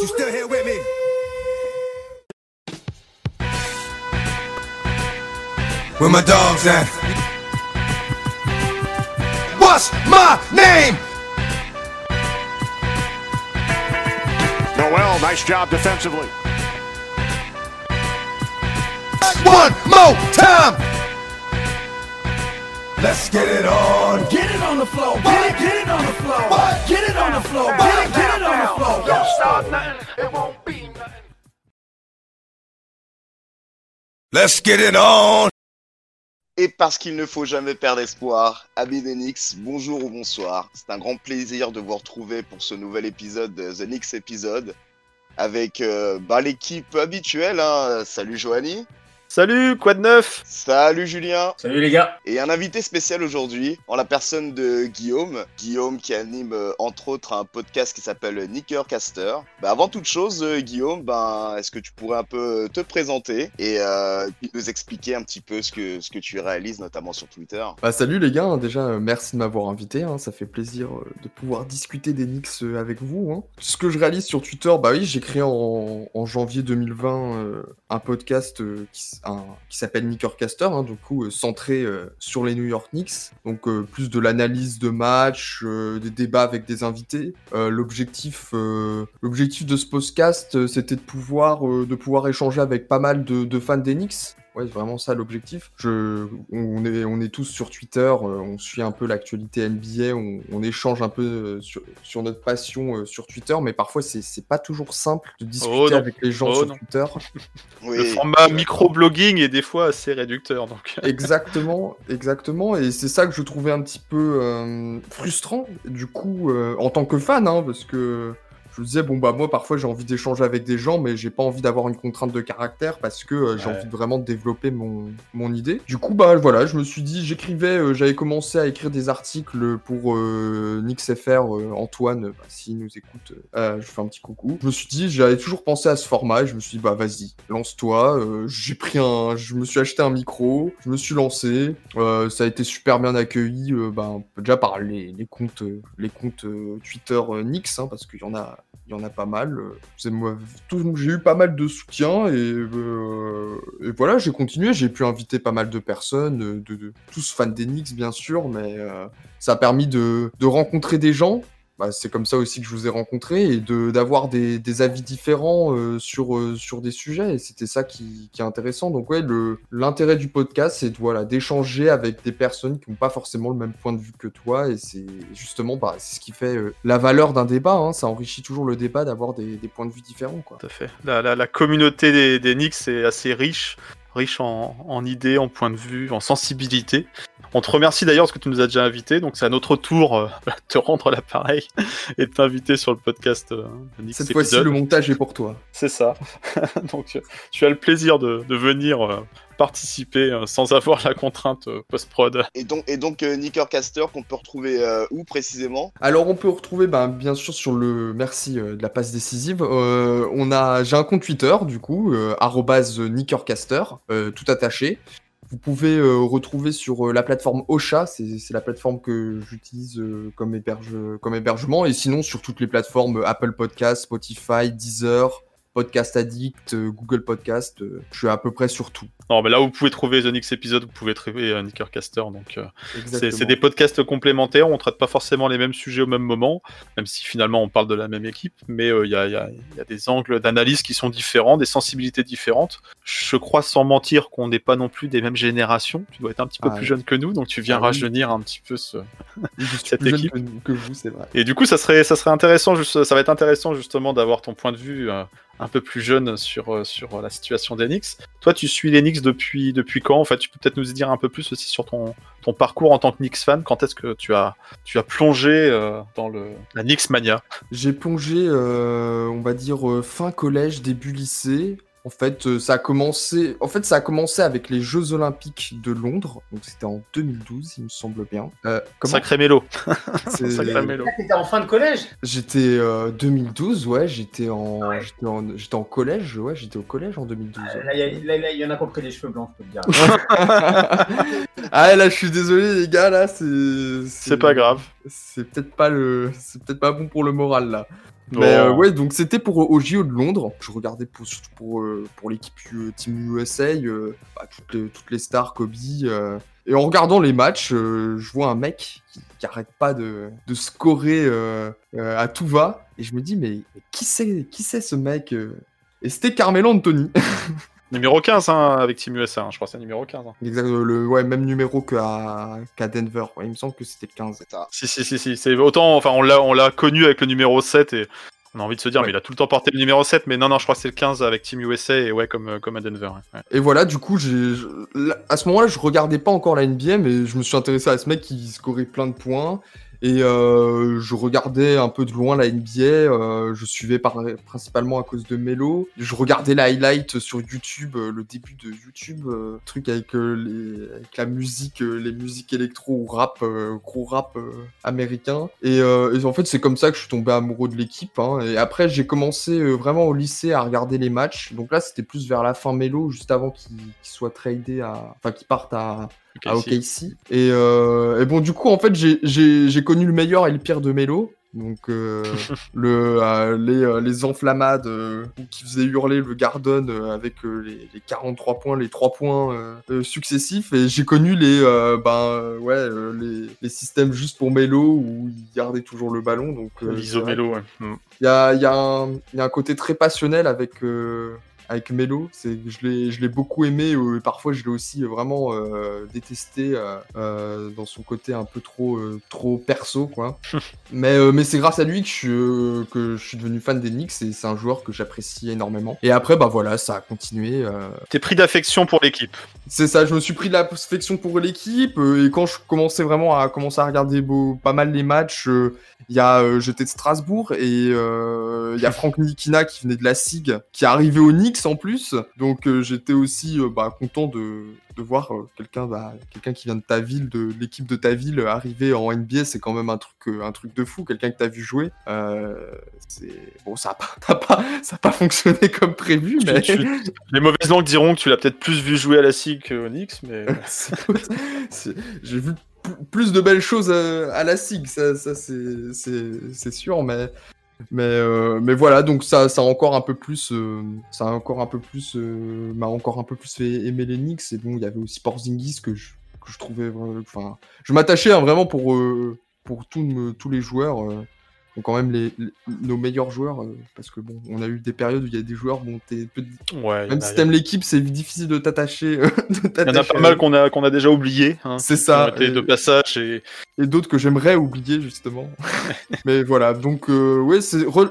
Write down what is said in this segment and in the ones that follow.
You still here with me? Where my dogs at? What's my name? Noel, nice job defensively. One more time. Let's get it on. Get it on the floor. Get it, get it on the floor. What? Get it on the floor. Get it, get it on the floor. Don't start nothing. It won't be nothing. Let's get it on. Et parce qu'il ne faut jamais perdre espoir, amis des Knicks, bonjour ou bonsoir. C'est un grand plaisir de vous retrouver pour ce nouvel épisode de The Knicks épisode avec euh, bah, l'équipe habituelle. hein. Salut Joanie, Salut, quoi de neuf? Salut Julien Salut les gars et un invité spécial aujourd'hui en la personne de Guillaume. Guillaume qui anime euh, entre autres un podcast qui s'appelle Nickercaster. Bah, avant toute chose, euh, Guillaume, ben, est-ce que tu pourrais un peu te présenter et euh, nous expliquer un petit peu ce que, ce que tu réalises notamment sur Twitter? Bah salut les gars, déjà euh, merci de m'avoir invité, hein, ça fait plaisir euh, de pouvoir discuter des euh, avec vous. hein. Ce que je réalise sur Twitter, bah oui j'ai créé en, en janvier 2020 euh, un podcast euh, qui, qui s'appelle Knickercaster, hein, du coup euh, centré euh, sur les New York Knicks, donc euh, plus de l'analyse de matchs, euh, des débats avec des invités. L'objectif, de ce podcast, c'était de pouvoir, de pouvoir échanger avec pas mal de, de fans des Knicks. Ouais, c'est vraiment ça l'objectif. Je, on est, on est tous sur Twitter, euh, on suit un peu l'actualité NBA, on, on échange un peu euh, sur, sur notre passion euh, sur Twitter, mais parfois c'est c'est pas toujours simple de discuter Oh avec les gens Oh sur non. Twitter. Oui, Le format micro-blogging est des fois assez réducteur. Donc... Exactement, exactement, et c'est ça que je trouvais un petit peu euh, frustrant, du coup, euh, en tant que fan, hein, parce que je me disais, bon bah moi parfois j'ai envie d'échanger avec des gens, mais j'ai pas envie d'avoir une contrainte de caractère, parce que euh, j'ai Ouais. envie de vraiment de développer mon, mon idée. Du coup, bah voilà, je me suis dit, j'écrivais, euh, j'avais commencé à écrire des articles pour euh, NixFR, euh, Antoine, bah, s'il nous écoute, euh, je fais un petit coucou. Je me suis dit, j'avais toujours pensé à ce format, et je me suis dit, bah vas-y, lance-toi, j'ai pris un, je me suis acheté un micro, je me suis lancé, ça a été super bien accueilli, ben, déjà par les, les comptes, les comptes Twitter Nix, hein, parce qu'il y en a, il y en a pas mal. J'ai eu pas mal de soutien et, euh, et voilà, j'ai continué, j'ai pu inviter pas mal de personnes, de, tous fans Knicks bien sûr, mais euh, ça a permis de rencontrer des gens. Bah, c'est comme ça aussi que je vous ai rencontré et d'avoir des, avis différents euh, sur euh, sur des sujets. Et c'était ça qui, est intéressant. Donc ouais l'intérêt du podcast c'est voilà d'échanger avec des personnes qui n'ont pas forcément le même point de vue que toi. Et c'est justement bah, ce qui fait euh, la valeur d'un débat hein. ça enrichit toujours le débat d'avoir des, points de vue différents quoi. Tout à fait. La, communauté des, des est assez riche, riche en, en idées, en points de vue, en sensibilité. On te remercie d'ailleurs parce que tu nous as déjà invités, donc c'est à notre tour euh, de te rendre l'appareil et de t'inviter sur le podcast euh, de cette fois-ci le montage est pour toi C'est ça. donc euh, tu as le plaisir de, de venir participer euh, sans avoir la contrainte euh, post-prod. Et donc, et donc euh, Nickercaster qu'on peut retrouver euh, où précisément? Alors on peut retrouver ben, bien sûr sur le merci euh, de la passe décisive. euh, on a j'ai un compte Twitter du coup euh, arrobase @nickercaster euh, tout attaché. Vous pouvez euh, retrouver sur euh, la plateforme Ocha, c'est la plateforme que j'utilise euh, comme, héberge, comme hébergement, et sinon sur toutes les plateformes euh, Apple Podcast, Spotify, Deezer, Podcast Addict, Google Podcast, je suis à peu près sur tout. Non, mais là où vous pouvez trouver The Nix épisode, vous pouvez trouver euh, Nickercaster. Donc euh, c'est des podcasts complémentaires. On traite pas forcément les mêmes sujets au même moment, même si finalement on parle de la même équipe. Mais euh, il y, a, y y des angles d'analyse qui sont différents, des sensibilités différentes. Je crois sans mentir qu'on n'est pas non plus des mêmes générations. Tu dois être un petit peu Ah, plus jeune que nous, donc tu viens ah oui. rajeunir un petit peu ce, cette équipe. que, vous, c'est vrai. Et du coup, ça serait, ça serait intéressant, juste, ça va être intéressant justement d'avoir ton point de vue euh, un peu plus jeune sur, euh, sur la situation Knicks. Toi, tu suis les Depuis, quand En fait, tu peux peut-être nous dire un peu plus aussi sur ton, parcours en tant que Knicks fan. Quand est-ce que tu as, tu as plongé euh, dans le, la Knicks mania? J'ai plongé, euh, on va dire, euh, fin collège, début lycée. En fait, euh, ça a commencé. En fait, ça a commencé avec les Jeux Olympiques de Londres. Donc, c'était en 2012, il me semble bien. Euh, comment Sacré mélo. C'est- Sacré mélo. Ah, T'étais en fin de collège? J'étais euh, 2012, ouais. J'étais en, Ouais. j'étais en, j'étais en collège, ouais. J'étais au collège en 2012. Ah, ouais. Là, il y, a- là, là, il y en a compris les cheveux blancs, je peux te dire. ah là, je suis désolé, les gars. Là, c'est. C'est pas grave. C'est peut-être pas le. C'est peut-être pas bon pour le moral là. Mais euh, Oh. ouais, donc c'était pour au JO de Londres. Je regardais pour, surtout pour, euh, pour l'équipe euh, Team USA, euh, bah, toutes, les, toutes les stars, Kobe. euh, et en regardant les matchs, euh, je vois un mec qui, qui arrête pas de, de scorer euh, euh, à tout va. Et je me dis, mais, mais qui c'est qui c'est ce mec Et c'était Carmelo Anthony. Numéro 15 hein, avec Team USA, hein, je crois que c'est numéro 15. hein. Exact, euh, le ouais, même numéro qu'à Denver. Ouais, il me semble que c'était le 15. C'est ça. Si, si, si, si. C'est autant, enfin, on l'a, on l'a connu avec le numéro 7 et on a envie de se dire, Ouais. mais il a tout le temps porté le numéro 7, mais non, non, je crois que c'est le 15 avec Team USA et ouais, comme, euh, comme à Denver. Et voilà, du coup, j'ai, à ce moment-là, je regardais pas encore la NBA, mais je me suis intéressé à ce mec qui scorait plein de points. Et euh, je regardais un peu de loin la NBA. euh, je suivais principalement à cause de Melo. Je regardais la highlight sur YouTube, euh, le début de YouTube, truc avec, la musique, les musiques électro ou rap, gros rap américain. Et, en fait, c'est comme ça que je suis tombé amoureux de l'équipe. hein. Et après, j'ai commencé vraiment au lycée à regarder les matchs. Donc là, c'était plus vers la fin Melo, juste avant qu'il qu'il soit tradé à, enfin, qu'il parte à, à si. OKC. Et, euh, et bon, du coup, en fait, j'ai- connu le meilleur et le pire de Melo. Donc, euh, le, euh, les, euh, les enflammades qui faisaient hurler le Garden avec les, les 43 points, les 3 points successifs. Et j'ai connu les, ben, ouais, les, les systèmes juste pour Melo où il gardait toujours le ballon. Donc, vrai L'Isomélo, ouais. Mm. il y a, y, a y a un côté très passionnel avec, avec Melo. C'est, je, l'ai, je l'ai beaucoup aimé. euh, et parfois, je l'ai aussi vraiment euh, détesté euh, euh, dans son côté un peu trop, euh, trop perso. Quoi. mais, mais c'est grâce à lui que je, suis, que je suis devenu fan des Knicks. Et c'est un joueur que j'apprécie énormément. Et après, bah voilà, ça a continué. T'es pris d'affection pour l'équipe. c'est ça, je me suis pris de l'affection pour l'équipe et quand je commençais vraiment à commencer à regarder beau- pas mal les matchs, il y a j'étais de Strasbourg et il y a Franck Nikina qui venait de la SIG, qui est arrivé au Knicks en plus, donc euh, j'étais aussi euh, bah, content de, de voir euh, quelqu'un bah, quelqu'un qui vient de ta ville, de l'équipe de ta ville arriver en NBA, c'est quand même un truc un truc de fou, quelqu'un que t'as vu jouer. Bon, ça a pas, ça pas ça a pas fonctionné comme prévu, Tu- mais tu- Les mauvaises langues diront que tu l'as peut-être plus vu jouer à la SIG qu'au Knicks, mais J'ai vu plus de belles choses à la SIG, ça, ça c'est sûr, mais mais euh, mais voilà, donc ça ça a encore un peu plus euh, ça a encore un peu plus euh, m'a encore un peu plus fait aimer les Knicks. Et bon il y avait aussi Porzingis que je que je trouvais enfin je m'attachais hein, vraiment pour pour tous me- tous les joueurs donc quand même les, les- nos meilleurs joueurs euh, parce que bon on a eu des périodes où il y a des joueurs bon t'es ouais. même si t'aimes l'équipe c'est difficile de t'attacher de Il y en a pas mal qu'on a, qu'on a déjà oublié. Hein, C'est ça, et- de passage et et d'autres que j'aimerais oublier justement. Mais voilà, donc euh, ouais, c'est re-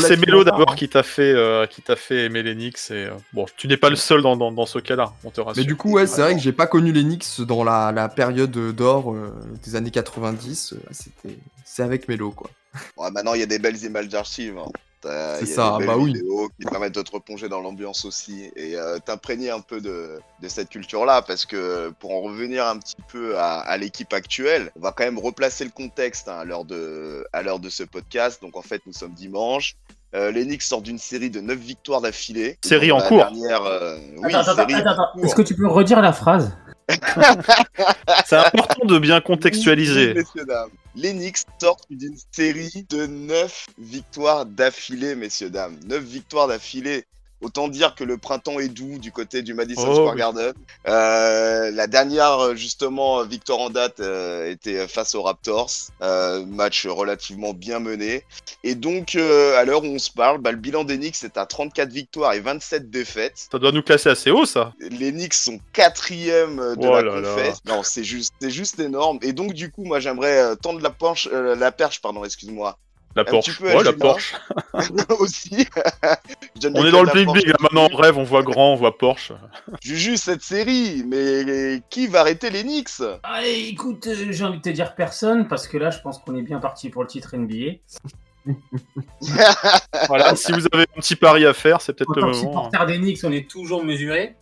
c'est rare, d'abord hein. qui t'a fait, euh, qui t'a fait aimer les Knicks. Et, euh, bon, tu n'es pas le seul dans, dans, dans ce cas-là, on te rassure. Mais du coup, ouais, c'est vrai que j'ai pas connu les Knicks dans la, la période d'or euh, des années 90. euh, C'était, c'est avec Melo quoi. Ouais, maintenant, il y a des belles images d'archives. hein. C'est ça, des bah oui. qui te permettent de te replonger dans l'ambiance aussi et euh, t'imprégner un peu de, de cette culture-là parce que pour en revenir un petit peu à, à l'équipe actuelle, on va quand même replacer le contexte hein, à l'heure de, ce podcast. Donc en fait, nous sommes dimanche. Euh, les Knicks sortent d'une série de 9 victoires d'affilée. Série en la cours. Dernière, euh, oui, attends, attends, série attends, en attends. cours. Est-ce que tu peux redire la phrase? C'est important de bien Oui, contextualiser. messieurs, dames. Les Knicks sortent d'une série de 9 victoires d'affilée, messieurs, dames. 9 victoires d'affilée. Autant dire que le printemps est doux du côté du Madison Oh, Square oui. Garden. Euh, la dernière, justement, victoire en date euh, était face aux Raptors. Euh, match relativement bien mené. Et donc, euh, à l'heure où on se parle, bah, le bilan des Knicks est à 34 victoires et 27 défaites. Ça doit nous classer assez haut, ça. Les Knicks sont quatrième de Oh la confesse. Non, c'est juste, juste énorme. Et donc du coup, moi, j'aimerais euh, tendre la euh, la perche, pardon, excuse-moi, La Porsche. Ouais, la. Porsche. aussi. On est dans le la public, là. Maintenant, on rêve, on voit grand, on voit Porsche. Juju cette série, mais qui va arrêter les Knicks? Allez, écoute, euh, j'ai envie de te dire personne, parce que là, je pense qu'on est bien parti pour le titre NBA. Voilà. si vous avez un petit pari à faire, c'est peut-être En le tant que moment. hein. des Knicks, on est toujours mesuré.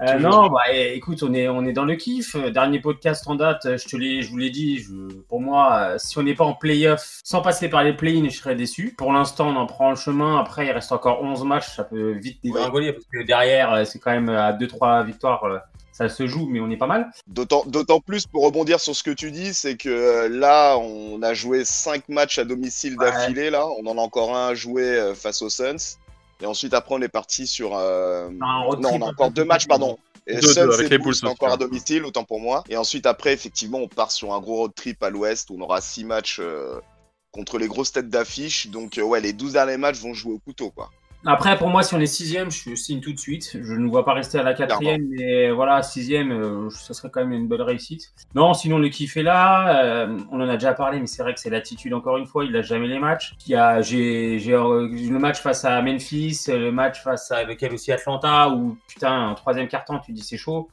Euh, non, bah eh, écoute, on est, on est dans le kiff. Euh, Dernier podcast en date, euh, je te l'ai, je vous l'ai dit. Je, pour moi, si on n'est pas en playoff, sans passer par les play-in, je serais déçu. Pour l'instant, on en prend le chemin. Après, il reste encore 11 matchs, ça peut vite dégringoler parce que derrière, c'est quand même à 2-3 victoires. ça se joue, mais on est pas mal. D'autant d'autant plus pour rebondir sur ce que tu dis, c'est que là, on a joué 5 matchs à domicile Ouais. d'affilée, là. On en a encore un à jouer face aux Suns. Et ensuite, après, on est parti sur. euh, Un road Non, on a encore deux matchs, pardon. Et Deux, avec et les Bulls, encore à domicile, autant pour moi. Et ensuite, après, effectivement, on part sur un gros road trip à l'ouest où on aura 6 matchs euh, contre les grosses têtes d'affiche. Donc, euh, ouais, les 12 derniers matchs vont jouer au couteau, quoi. Après, pour moi, si on est sixième, je signe tout de suite. Je ne vois pas rester à la quatrième, mais voilà, sixième, euh, ce serait quand même une bonne réussite. Non, sinon le kiff est là. euh, on en a déjà parlé, mais c'est vrai que c'est l'attitude encore une fois. Il lâche jamais les matchs. Il y a, j'ai, j'ai euh, le match face à Memphis, le match face à lequel aussi Atlanta, où putain, en troisième carton, tu dis c'est chaud.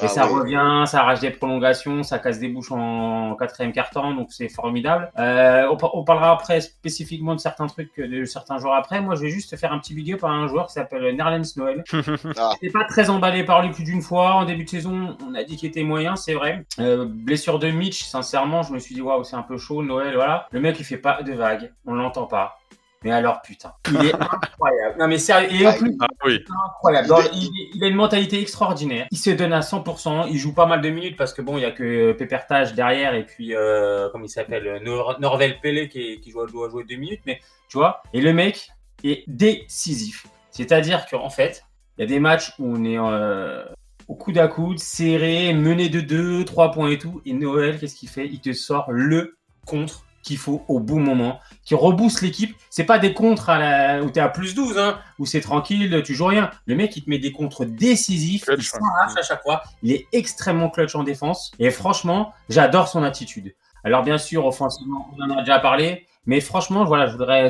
Et Ah ça ouais. revient, ça arrache des prolongations, ça casse des bouches en quatrième quart-temps, donc c'est formidable. Euh, on, par- on parlera après spécifiquement de certains trucs, de certains joueurs après. Moi, je vais juste faire un petit big up à un joueur qui s'appelle Nerlens Noël. Ah. J'étais pas très emballé par lui plus d'une fois. En début de saison, on a dit qu'il était moyen, c'est vrai. Euh, blessure de Mitch, sincèrement, je me suis dit, waouh, c'est un peu chaud, Noël, voilà. Le mec, il fait pas de vagues, on l'entend pas. Mais alors, putain, il est incroyable. Non, mais sérieux, et en plus, Ah oui. incroyable. Il Dans- est- il, il a une mentalité extraordinaire. Il se donne à 100%. Il joue pas mal de minutes parce que bon, il y a que Pépertage derrière et puis euh, comment il s'appelle Nor- Norvel Pelé qui, qui joue, doit jouer deux minutes. Mais tu vois, et le mec est décisif. C'est-à-dire qu'en fait, il y a des matchs où on est euh, au coude à coude, serré, mené de 2, 3 points et tout. Et Noël, qu'est-ce qu'il fait? Il te sort le contre qu'il faut au bon moment, qui rebooste l'équipe. C'est pas des contres à la... où tu es à plus 12, hein, où c'est tranquille, tu joues rien. Le mec, il te met des contres décisifs, Clutch, il s'arrache à chaque fois. Il est extrêmement clutch en défense. Et franchement, j'adore son attitude. Alors, bien sûr, offensivement, on en a déjà parlé. Mais franchement, voilà, je voudrais.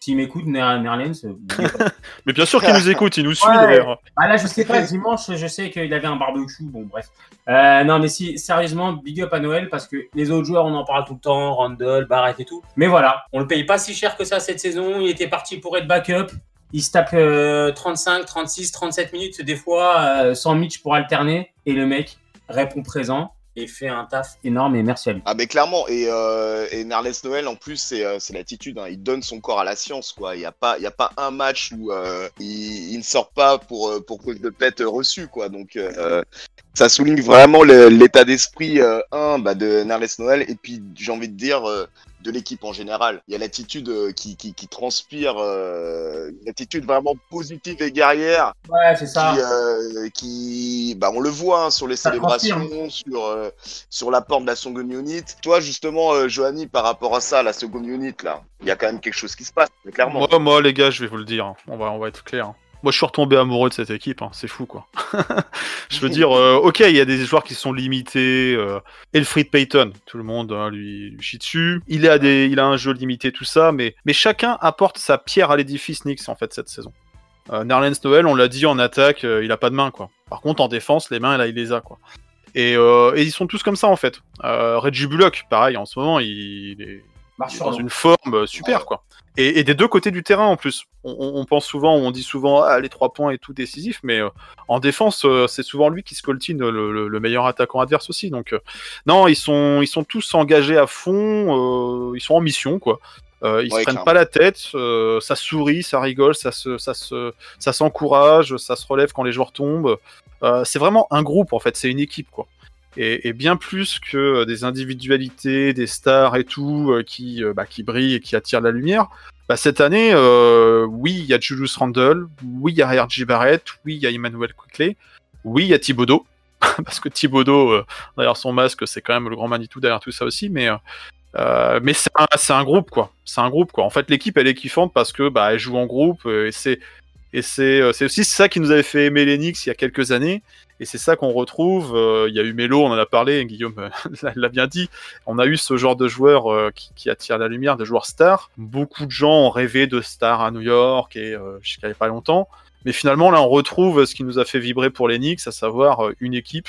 S'il m'écoute, euh, Mais bien sûr qu'il nous écoute, il nous suit Ouais. d'ailleurs. ah là, je sais pas, dimanche, je sais qu'il avait un barbecue, bon, bref. Euh, non, mais si, sérieusement, big up à Noël, parce que les autres joueurs, on en parle tout le temps, Randall, Barrett et tout. Mais voilà, on le paye pas si cher que ça cette saison, il était parti pour être backup. Il se tape euh, 35, 36, 37 minutes, des fois, euh, sans Mitch pour alterner, et le mec répond présent et fait un taf énorme, et merci à lui. Ah mais clairement et, euh, et Narles Noël en plus c'est euh, l'attitude hein. il donne son corps à la science quoi il y a pas il y a pas un match où euh, il, ne sort pas pour euh, pour cause de pète reçue quoi donc ça souligne vraiment l'état d'esprit un bah, de Narles Noël et puis j'ai envie de dire de l'équipe en général il y a l'attitude euh, qui, qui, qui transpire euh, une attitude vraiment positive et guerrière Ouais, c'est ça. qui, euh, qui bah, on le voit hein, sur les Ça célébrations, sur, euh, sur l'apport de la Second Unit. Toi, justement, euh, Johanny, par rapport à ça, la Second Unit, là, il y a quand même quelque chose qui se passe, clairement. Moi, moi, les gars, je vais vous le dire. hein. On va, on va être clair. Moi, je suis retombé amoureux de cette équipe. hein. C'est fou, quoi. je veux dire, euh, ok, il y a des joueurs qui sont limités. Euh, Elfried Payton, tout le monde hein, lui, chie dessus. Il a, des, il a un jeu limité, tout ça. Mais, chacun apporte sa pierre à l'édifice Knicks, en fait, cette saison. Euh, Noël, on l'a dit en attaque, euh, il a pas de main, quoi. Par contre, en défense, les mains, là, il les a, quoi. Et, euh, ils sont tous comme ça, en fait. Reggie Bullock, pareil, en ce moment, il est, Dans une forme euh, super, quoi. Et, et des deux côtés du terrain en plus. On, pense souvent, on dit souvent, ah, les trois points et tout décisif, mais euh, en défense, euh, c'est souvent lui qui scoltine le, le- le meilleur attaquant adverse aussi. Donc, euh, non, ils sont, ils sont tous engagés à fond, euh, ils sont en mission, quoi. Euh, ils Ouais, se prennent clairement. pas la tête, euh, ça sourit, ça rigole, ça se, ça se, ça s'encourage, ça se relève quand les joueurs tombent. Euh, c'est vraiment un groupe en fait, c'est une équipe quoi. Et, bien plus que euh, des individualités, des stars et tout euh, qui, euh, bah, qui brillent et qui attirent la lumière. Bah, cette année, oui, il y a Julius Randle, oui, il y a R.J. Barrett, oui, il y a Emmanuel Quickley, oui, il y a Thibodeau, parce que Thibodeau, euh, derrière son masque, c'est quand même le grand Manitou derrière tout ça aussi, mais, mais c'est un, un groupe, quoi. C'est un groupe, quoi. En fait, l'équipe, elle est kiffante parce que bah, joue en groupe, et c'est et c'est euh, c'est aussi ça qui nous avait fait aimer Knicks il y a quelques années. Et c'est ça qu'on retrouve. euh, Il y a eu Melo, on en a parlé, Guillaume euh, l'a- bien dit. On a eu ce genre de joueurs euh, qui, qui attire la lumière, de joueurs stars. Beaucoup de gens ont rêvé de stars à New York et jusqu'à il y a pas longtemps. Mais finalement, là, on retrouve ce qui nous a fait vibrer pour Knicks, à savoir une équipe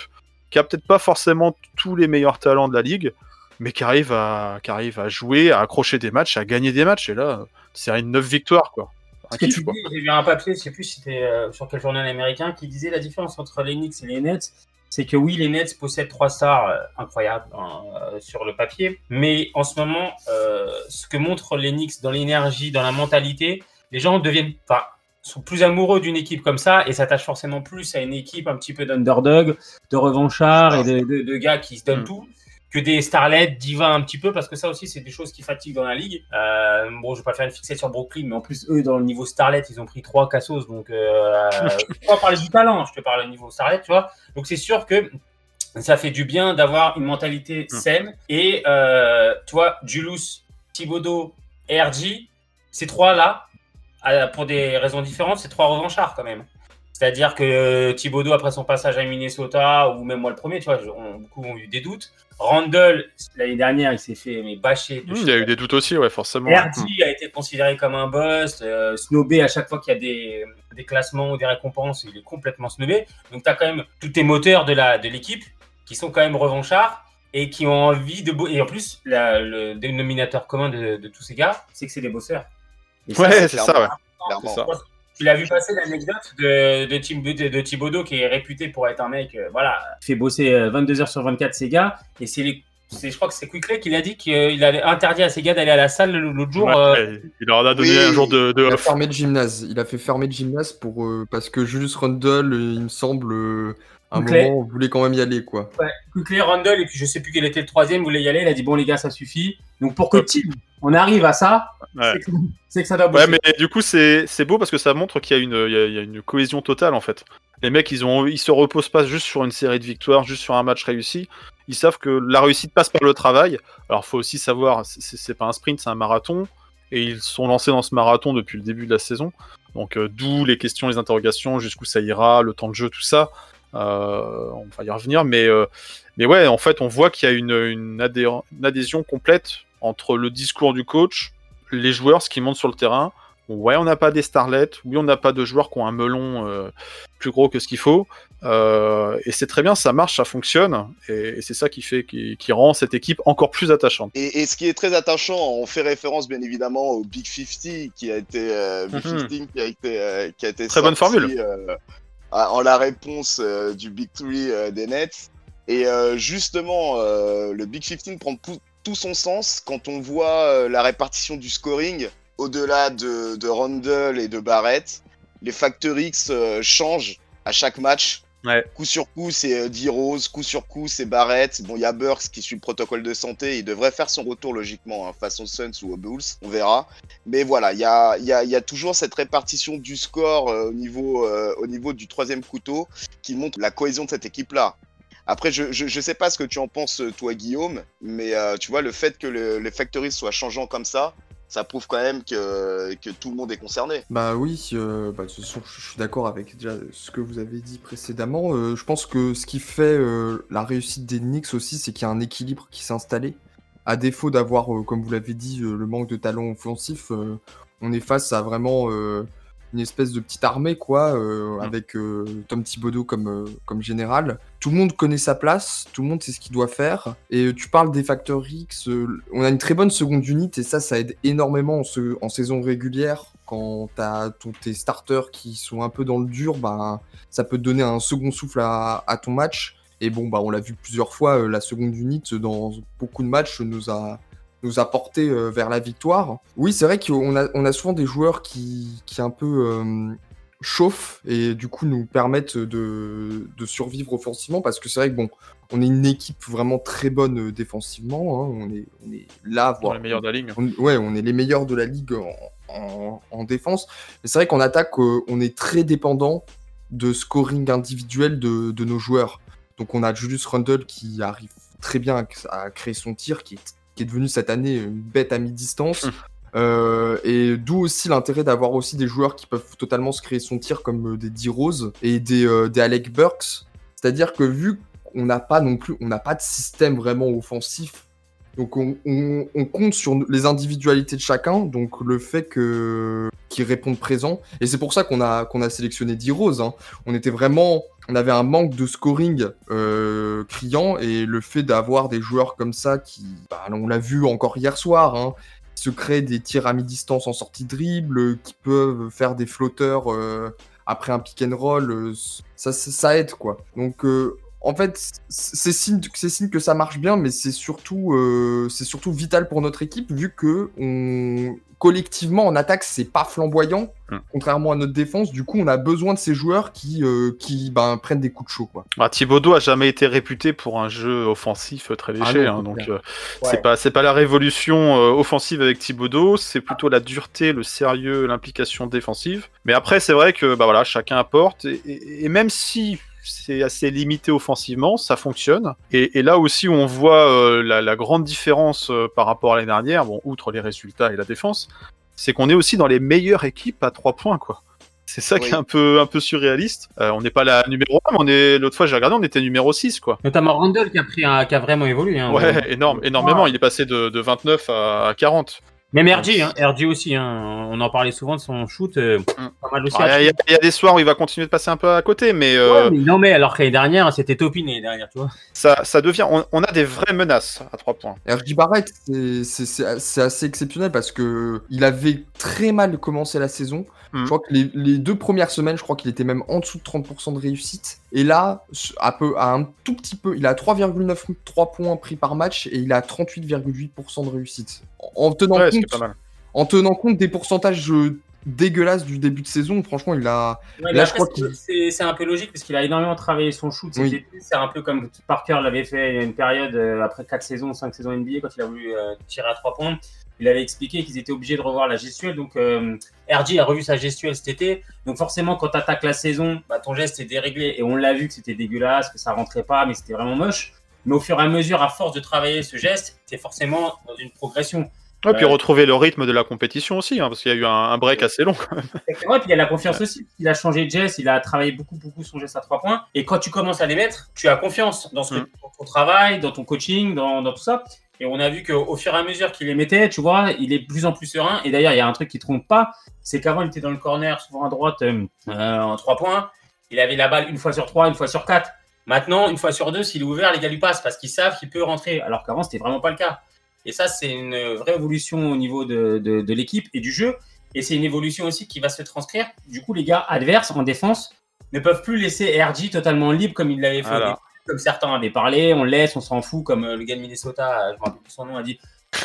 qui a peut-être pas forcément tous les meilleurs talents de la ligue, mais qui arrive à, qui arrive à jouer, à accrocher des matchs, à gagner des matchs. Et là, c'est une 9 victoires, quoi. Un Ce que tu j'ai vu un papier, je sais plus si c'était euh, sur quel journal américain, qui disait la différence entre les Knicks et les Nets. C'est que oui, les Nets possèdent trois stars euh, incroyables hein, euh, sur le papier, mais en ce moment, ce que montrent les Knicks dans l'énergie, dans la mentalité, les gens deviennent pas. sont plus amoureux d'une équipe comme ça et s'attachent forcément plus à une équipe un petit peu d'underdog, de revanchards et de, de- de gars qui se donnent Mm. tout que des starlets, divas un petit peu parce que ça aussi c'est des choses qui fatiguent dans la ligue. Euh, bon, je vais pas faire une fixette sur Brooklyn, mais en plus eux dans le niveau starlet ils ont pris trois cassos donc euh, je pas parler du talent, je te parle au niveau starlet, tu vois. Donc c'est sûr que ça fait du bien d'avoir une mentalité Mm. saine et euh, tu vois Thibodeau et RG, ces trois là pour des raisons différentes, c'est trois revanchards quand même. C'est-à-dire que euh, Thibodeau, après son passage à Minnesota, ou même moi le premier, tu vois, on- beaucoup ont eu des doutes. Randall, l'année dernière, il s'est fait mais, bâcher. de chez Il y a eu des doutes aussi, ouais, forcément. Hmm. RD a été considéré comme un boss, euh, snobé à chaque fois qu'il y a des, des classements ou des récompenses, il est complètement snobé. Donc tu as quand même tous tes moteurs de la de l'équipe qui sont quand même revanchards et qui ont envie de... bo- Et en plus, la- le dénominateur commun de, de tous ces gars, c'est que c'est des bosseurs. Et ça, Ouais, c'est c'est ça, ouais. Clairement. ça. Tu l'as vu passer l'anecdote de, de, Thib- de, de Thibodeau qui est réputé pour être un mec, euh, voilà, il fait bosser euh, 22 heures sur 24 ses gars. Et c'est les. c'est- Je crois que c'est Quickley qui l'a dit qu'il avait interdit à ses gars d'aller à la salle l'autre jour. Ouais, euh, il leur en a donné oui, un jour de, de Il a fermé gymnase. Il a fait fermer le gymnase pour euh, parce que Julius Rundle, euh, il me semble, euh, un moment, voulait quand même y aller, quoi. Quickley, Rundle, et puis je sais plus quel était le troisième, voulait y aller. Il a dit Bon, les gars, ça suffit. Donc pour que Tim, on arrive à ça, Ouais. c'est que, c'est que ça doit bosser. Ouais, mais du coup, c'est c'est beau parce que ça montre qu'il y, a une- il y a- il y a une cohésion totale en fait. Les mecs, ils, ont, ils se reposent pas juste sur une série de victoires, juste sur un match réussi. Ils savent que la réussite passe par le travail. Alors, faut aussi savoir, c'est- c'est c'est pas un sprint, c'est un marathon. Et ils sont lancés dans ce marathon depuis le début de la saison. Donc, euh, d'où les questions, les interrogations, jusqu'où ça ira, le temps de jeu, tout ça. Euh, on va y revenir. Mais, euh, mais ouais, en fait, on voit qu'il y a une, une, adhé- une adhésion complète entre le discours du coach, les joueurs, ce qui monte sur le terrain. Ouais, on n'a pas des starlets. Oui, on n'a pas de joueurs qui ont un melon euh, plus gros que ce qu'il faut. Euh, et c'est très bien, ça marche, ça fonctionne. Et, et c'est ça qui fait, qui, qui rend cette équipe encore plus attachante. Et, et ce qui est très attachant, on fait référence bien évidemment au Big 50 qui a été, euh, Big Mhm. 15 qui a été, euh, qui a été Très bonne formule. En la réponse euh, du Big 3 euh, des Nets. Et euh, justement, le Big 15 prend tout son sens quand on voit la répartition du scoring au-delà de, de Rundle et de Barrett. Les Factor X changent à chaque match. Coup sur coup, c'est euh, D-Rose, coup sur coup, c'est Barrett. Bon, il y a Burks qui suit le protocole de santé. Il devrait faire son retour logiquement hein, aux Suns ou aux Bulls. On verra. Mais voilà, il y a, y, a, y a toujours cette répartition du score euh, au, niveau, euh, au niveau du troisième couteau qui montre la cohésion de cette équipe-là. Après, je, je, sais pas ce que tu en penses, toi, Guillaume, mais euh, tu vois, le fait que le, les factories soient changeants comme ça, ça prouve quand même que, tout le monde est concerné. Bah oui, de toute façon, je suis d'accord avec déjà ce que vous avez dit précédemment. Euh, je pense que ce qui fait euh, la réussite des Knicks aussi, c'est qu'il y a un équilibre qui s'est installé. À défaut d'avoir, euh, comme vous l'avez dit, le manque de talent offensif, on est face à vraiment une espèce de petite armée, quoi, euh, Mm. avec euh, Tom Thibodeau comme, euh, comme général. Tout le monde connaît sa place, tout le monde sait ce qu'il doit faire. Et tu parles des Factor X, on a une très bonne seconde unité, et ça, ça aide énormément en, se- en saison régulière. Quand t'as ton- tes starters qui sont un peu dans le dur, ben, ça peut te donner un second souffle à, à ton match. Et bon, bah, on l'a vu plusieurs fois, la seconde unité dans beaucoup de matchs nous a, nous a porté euh, vers la victoire. Oui, c'est vrai qu'on a, on a souvent des joueurs qui, qui un peu euh, chauffent et du coup nous permettent de, de survivre offensivement parce que c'est vrai que bon, on est une équipe vraiment très bonne euh, défensivement. hein. On, est, on est là, voire les meilleurs de la ligne. on, ouais, on est les meilleurs de la ligue en, en- en défense. Mais c'est vrai qu'en attaque, euh, on est très dépendant de scoring individuel de, de nos joueurs. Donc on a Julius Rundle qui arrive très bien à, à créer son tir, qui est, qui est devenu cette année une bête à mi-distance. Hum. Euh, et d'où aussi l'intérêt d'avoir aussi des joueurs qui peuvent totalement se créer son tir comme euh, des D-Rose et des, euh, des Alec Burks. C'est-à-dire que vu qu'on n'a pas non plus, on n'a pas de système vraiment offensif donc on, on- on compte sur les individualités de chacun, donc le fait que qu'ils répondent présent. Et c'est pour ça qu'on a qu'on a sélectionné D-Rose. hein. On était vraiment, on avait un manque de scoring euh, criant et le fait d'avoir des joueurs comme ça qui, bah, on l'a vu encore hier soir, hein, qui se créent des tirs à mi-distance en sortie dribble, qui peuvent faire des flotteurs euh, après un pick and roll, euh, ça, ça, ça aide quoi. Donc en fait, c'est signe, que ça marche bien, mais c'est surtout, euh, c'est surtout vital pour notre équipe vu que on, collectivement en attaque c'est pas flamboyant, Mm. contrairement à notre défense. Du coup, on a besoin de ces joueurs qui, euh, qui ben, prennent des coups de chaud, quoi. Bah, Thibodeau a jamais été réputé pour un jeu offensif très Ah léger, non, hein, donc euh, Ouais. c'est pas c'est pas la révolution euh, offensive avec Thibodeau, c'est plutôt la dureté, le sérieux, l'implication défensive. Mais après, c'est vrai que bah voilà, chacun apporte et, et- et même si c'est assez limité offensivement, ça fonctionne. Et, et là aussi où on voit euh, la, la grande différence euh, par rapport à l'année dernière, bon, outre les résultats et la défense, c'est qu'on est aussi dans les meilleures équipes à trois points, quoi. C'est ça qui est un peu, un peu surréaliste. Euh, on n'est pas la numéro 1, mais on est, l'autre fois j'ai regardé, on était numéro 6, quoi. Notamment Randall qui a, pris un- qui a vraiment évolué. Hein, Ouais, énorme, énormément. Il est passé de, de 29 à 40. Même RG, hein, RG aussi. Hein, on en parlait souvent de son shoot. euh, Mm. pas mal aussi. Alors, Il y, a- il y a des soirs où il va continuer de passer un peu à côté, mais euh, Ouais, mais non, mais alors que l'année dernière, c'était topiné derrière, tu vois. ça, ça devient. On, on a des vraies menaces à 3 points. RJ Barrett, c'est- assez exceptionnel parce que il avait très mal commencé la saison. Mhm. Je crois que les, les deux premières semaines, je crois qu'il était même en dessous de 30% de réussite. Et là, à, peu, à un tout petit peu, il a 3,93 points pris par match et il a 38,8% de réussite. En en tenant, Ouais, compte, en tenant compte des pourcentages euh, dégueulasses du début de saison, franchement, il a. Ouais, Là, je crois qu'il- c'est un peu logique parce qu'il a énormément travaillé son shoot. Oui. C'est un peu comme Parker l'avait fait il y a une période euh, après 4 saisons, 5 saisons NBA quand il a voulu euh, tirer à 3 points. Il avait expliqué qu'ils étaient obligés de revoir la gestuelle. Donc, euh, RG a revu sa gestuelle cet été. Donc, forcément, quand tu attaques la saison, bah, ton geste est déréglé. Et on l'a vu que c'était dégueulasse, que ça rentrait pas, mais c'était vraiment moche. Mais au fur et à mesure, à force de travailler ce geste, tu es forcément dans une progression. Ouais, puis Ouais. retrouver le rythme de la compétition aussi, hein, parce qu'il y a eu un, un break assez long. Exactement. Et puis il y a la confiance aussi. Il a changé de geste, il a travaillé beaucoup, beaucoup son geste à trois points. Et quand tu commences à les mettre, tu as confiance dans, ce que, Mm. dans ton travail, dans ton coaching, dans, dans tout ça. Et on a vu qu'au au fur et à mesure qu'il les mettait, tu vois, il est de plus en plus serein. Et d'ailleurs, il y a un truc qui ne trompe pas, c'est qu'avant, il était dans le corner, souvent à droite, euh, euh, en trois points. Il avait la balle une fois sur trois, une fois sur quatre. Maintenant, une fois sur deux, s'il est ouvert, les gars lui passent parce qu'ils savent qu'il peut rentrer. Alors qu'avant, c'était vraiment pas le cas. Et ça, c'est une vraie évolution au niveau de, de, de l'équipe et du jeu. Et c'est une évolution aussi qui va se transcrire. Du coup, les gars adverses en défense ne peuvent plus laisser RG totalement libre comme il l'avait fait. Comme certains avaient parlé, on laisse, on s'en fout, comme euh, le gars de Minnesota, euh, je me rappelle plus son nom, a dit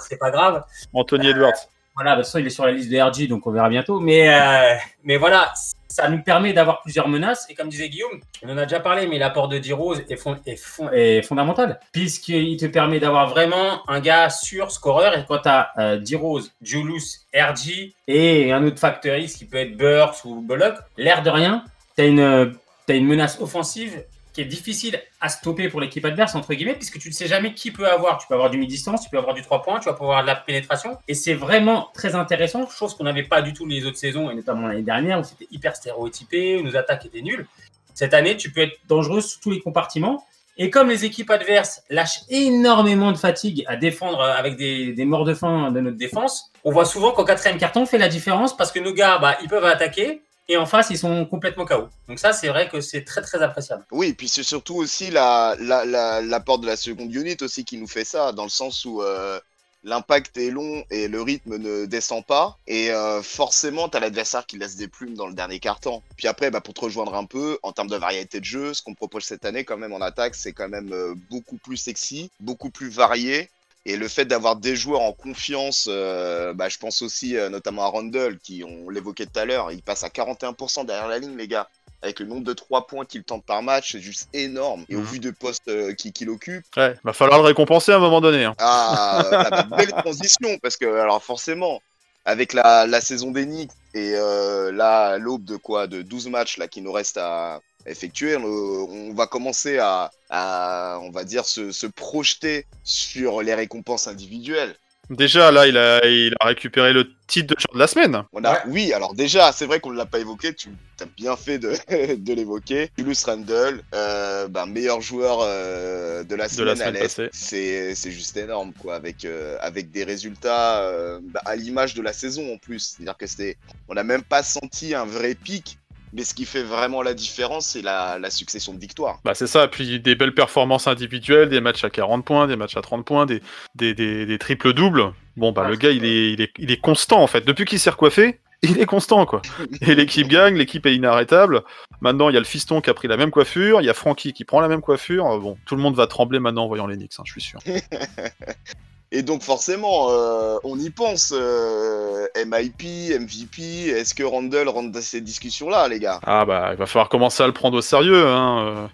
c'est pas grave. Anthony Edwards. Voilà, de toute façon, il est sur la liste de RG, donc on verra bientôt. Mais, euh, mais voilà, ça nous permet d'avoir plusieurs menaces. Et comme disait Guillaume, on en a déjà parlé, mais l'apport de D-Rose est, fond- est, fond- est fondamental. Puisqu'il te permet d'avoir vraiment un gars sur scoreur. Et quand tu as euh, D-Rose, Julius, RG et un autre facteur X qui peut être Burks ou Bullock, l'air de rien, tu as une, t'as une menace offensive qui est difficile à stopper pour l'équipe adverse, entre guillemets, puisque tu ne sais jamais qui peut avoir. Tu peux avoir du mi-distance, tu peux avoir du 3 points, tu vas pouvoir avoir de la pénétration. Et c'est vraiment très intéressant, chose qu'on n'avait pas du tout les autres saisons, et notamment l'année dernière, où c'était hyper stéréotypé, où nos attaques étaient nulles. Cette année, tu peux être dangereux sous tous les compartiments. Et comme les équipes adverses lâchent énormément de fatigue à défendre avec des, morts de faim de notre défense, on voit souvent qu'au quatrième carton, on fait la différence parce que nos gars, bah, ils peuvent attaquer, et en face, ils sont complètement KO. Donc ça, c'est vrai que c'est très, très appréciable. Oui, puis c'est surtout aussi la, la, la, l'apport de la seconde unit aussi qui nous fait ça, dans le sens où euh, l'impact est long et le rythme ne descend pas. Et euh, forcément, tu as l'adversaire qui laisse des plumes dans le dernier quart-temps. Puis après, bah, pour te rejoindre un peu, en termes de variété de jeu, ce qu'on propose cette année quand même en attaque, c'est quand même euh, beaucoup plus sexy, beaucoup plus varié. Et le fait d'avoir des joueurs en confiance, euh, bah, je pense aussi euh, notamment à Randall, qui, on l'évoquait tout à l'heure, il passe à 41% derrière la ligne, les gars avec le nombre de 3 points qu'il tente par match, c'est juste énorme. Et au Mhm. vu de postes euh, qu'il occupe, Ouais, va falloir le récompenser à un moment donné. hein. ah, belle transition, parce que, alors forcément, avec la, la saison des Knicks et là, l'aube de quoi De 12 matchs là, qui nous reste à effectuer, on, on va commencer à, à, on va dire, se, se projeter sur les récompenses individuelles. Déjà, là, il a, il a récupéré le titre de joueur de la semaine. On a, Oui, alors déjà, c'est vrai qu'on ne l'a pas évoqué, tu as bien fait de, de l'évoquer. Julius Randle, euh, ben, meilleur joueur euh, de la De la semaine, à semaine l'Est. passée. C'est c'est juste énorme, quoi, avec, euh, avec des résultats euh, bah, à l'image de la saison en plus. C'est-à-dire que c'était, on n'a même pas senti un vrai pic, mais ce qui fait vraiment la différence, c'est la, la succession de victoires. Bah, c'est ça. Puis des belles performances individuelles, des matchs à 40 points, des matchs à 30 points, des, des, des, des triples-doubles. Bon, bah, Ah, le gars, il est, il, est, il est constant, en fait. Depuis qu'il s'est recoiffé, il est constant, quoi. Et l'équipe gagne, l'équipe est inarrêtable. Maintenant, il y a le fiston qui a pris la même coiffure, il y a Frankie qui prend la même coiffure. Bon, tout le monde va trembler maintenant en voyant les Knicks, hein, je suis sûr. Et donc forcément, euh, on y pense. euh, MIP, MVP, est-ce que Randall rentre dans ces discussions-là, les gars? Ah bah, il va falloir commencer à le prendre au sérieux. Hein. euh.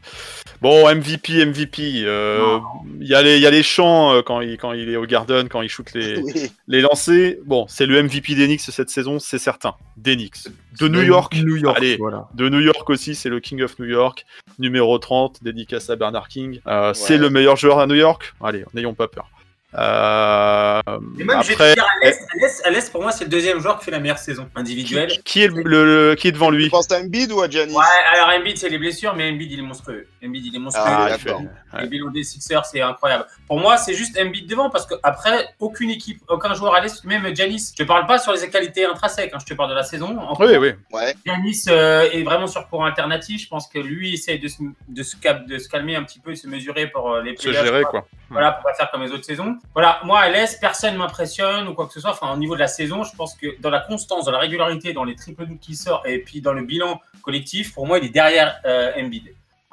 Bon, MVP, MVP. euh, Il y, a les- il y a les chants euh, quand il, quand il est au Garden, quand il shoot les, Oui. les lancers. Bon, c'est le MVP Knicks cette saison, c'est certain. Knicks. De New York. New York, Allez. voilà. De New York aussi, c'est le King of New York, numéro 30, dédicace à Bernard King. Euh, C'est le meilleur joueur à New York? Allez, n'ayons pas peur. Euh, Et même, je vais te dire, à l'Est, à l'Est- à l'Est, pour moi, c'est le deuxième joueur qui fait la meilleure saison individuelle. qui, qui est le, le- le- qui est devant lui? Tu penses à Embiid ou à Giannis? Ouais, alors Embiid, c'est les blessures, mais Embiid, il est monstrueux. Embiid, il est monstrueux. Ah, il fait- d'accord. ouais. Le bilan des Sixers, c'est incroyable. Pour moi, c'est juste Embiid devant parce que après, aucune équipe, aucun joueur à l'Est, même Giannis. Je te parle pas sur les qualités intrinsèques, hein, je te parle de la saison. En Oui, oui. Ouais. Giannis euh, est vraiment sur courant alternatif. Je pense que lui essaie de se, de se, cap- de se calmer un petit peu et se mesurer pour euh, les Se playoffs, gérer, quoi. quoi. Voilà, pour pas faire comme les autres saisons. Voilà, moi à l'Est, personne m'impressionne ou quoi que ce soit. Enfin, au niveau de la saison, je pense que dans la constance, dans la régularité, dans les triple doubles qui sort et puis dans le bilan collectif, pour moi, il est derrière euh, Embiid.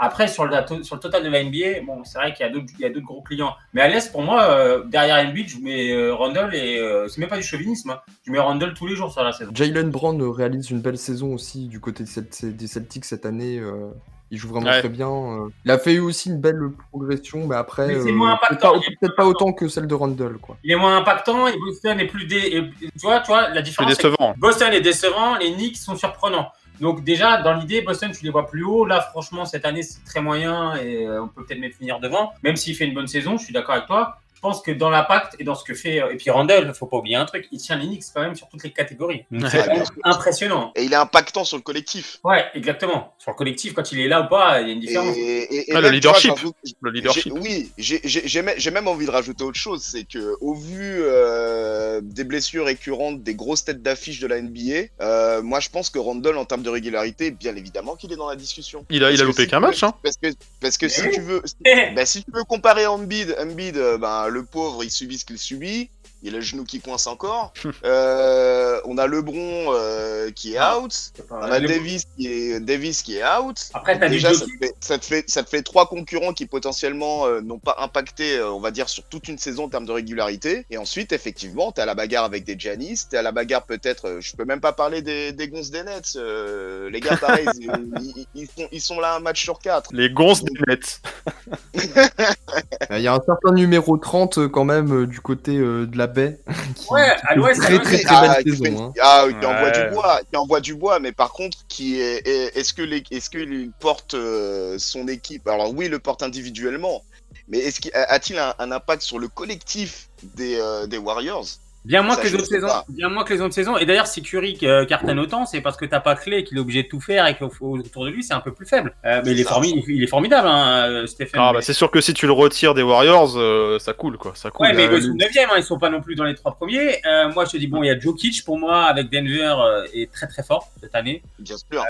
Après, sur le, total de la NBA, bon, c'est vrai qu'il y a d'autres gros clients. Mais à l'Est, pour moi, euh, derrière Embiid, je mets euh, Randle et euh, c'est même pas du chauvinisme. hein. Je mets Randle tous les jours sur la saison. Jalen Brown euh, réalise une belle saison aussi du côté des Celtics cette année. Il joue vraiment Ouais. très bien. euh. Il a fait aussi une belle progression, mais après, c'est euh, moins peut-être impactant, pas, il est peut-être pas autant que celle de Randall. Quoi. Il est moins impactant et Boston est plus dé... et- tu vois, tu vois, la différence. que décevant. Boston est décevant, les Knicks sont surprenants. Donc déjà, dans l'idée, Boston, tu les vois plus haut. Là, franchement, cette année, c'est très moyen et euh, on peut peut-être même finir devant. Même s'il fait une bonne saison, je suis d'accord avec toi. Je pense que dans l'impact et dans ce que fait... euh, Et puis Randall, faut pas oublier un truc, il tient les Knicks quand même sur toutes les catégories. Ouais, c'est impressionnant. Et il est impactant sur le collectif. Ouais, exactement. Sur le collectif, quand il est là ou pas, il y a une différence. et- et Ah, le vois, leadership. Le leadership. Oui, j'ai- même, j'ai même envie de rajouter autre chose, c'est que au vu euh, des blessures récurrentes, des grosses têtes d'affiche de la NBA, euh, moi je pense que Randall en termes de régularité, bien évidemment qu'il est dans la discussion. Il a, il a loupé qu'un match, hein. Parce que, parce que si tu veux, bah, si tu veux comparer Embiid, Embiid, ben, le pauvre, il subit ce qu'il subit. Il a le genou qui coince encore. Euh, on a LeBron euh, qui est Ah. out. On a Davis qui est Davis qui est out. Après, t'as du Déjà, ça te, fait, ça, te fait, ça te fait trois concurrents qui potentiellement euh, n'ont pas impacté, euh, on va dire, sur toute une saison en termes de régularité. Et ensuite, effectivement, t'es à la bagarre avec des Giannis, t'es à la bagarre peut-être, euh, je peux même pas parler des, des gonzes des Nets. euh, les gars, pareil, ils, ils- ils sont, ils sont là un match sur quatre. Les gonzes des Nets. Il y a un certain numéro 30 euh, quand même euh, du côté euh, de la baie. qui- Ouais, à l'ouest, très très très belle qui, saison. hein. ah, qui envoie Ouais. du bois, qui envoie du bois, mais par contre, qui est, est- est-ce que les, est-ce qu'il porte euh, son équipe? Alors oui, il le porte individuellement, mais est-ce qu'il a-t-il un, un impact sur le collectif des, euh, des Warriors? Bien moins Ça, que les autres sais saisons. Bien moins que les autres saisons. Et d'ailleurs, si Curry euh, cartonne autant, c'est parce que t'as pas clé, qu'il est obligé de tout faire et qu'autour de lui, c'est un peu plus faible. Euh, mais il est, ça. formi- il est formidable, hein, euh, Stephen. Ah Mais- bah c'est sûr que si tu le retires des Warriors, euh, ça coule quoi, ça coule. Ouais, mais ils sont 9 hein, ils sont pas non plus dans les trois premiers. Euh, moi, je te dis, bon, il y a Jokic pour moi, avec Denver, euh, est très très fort cette année. Bien sûr.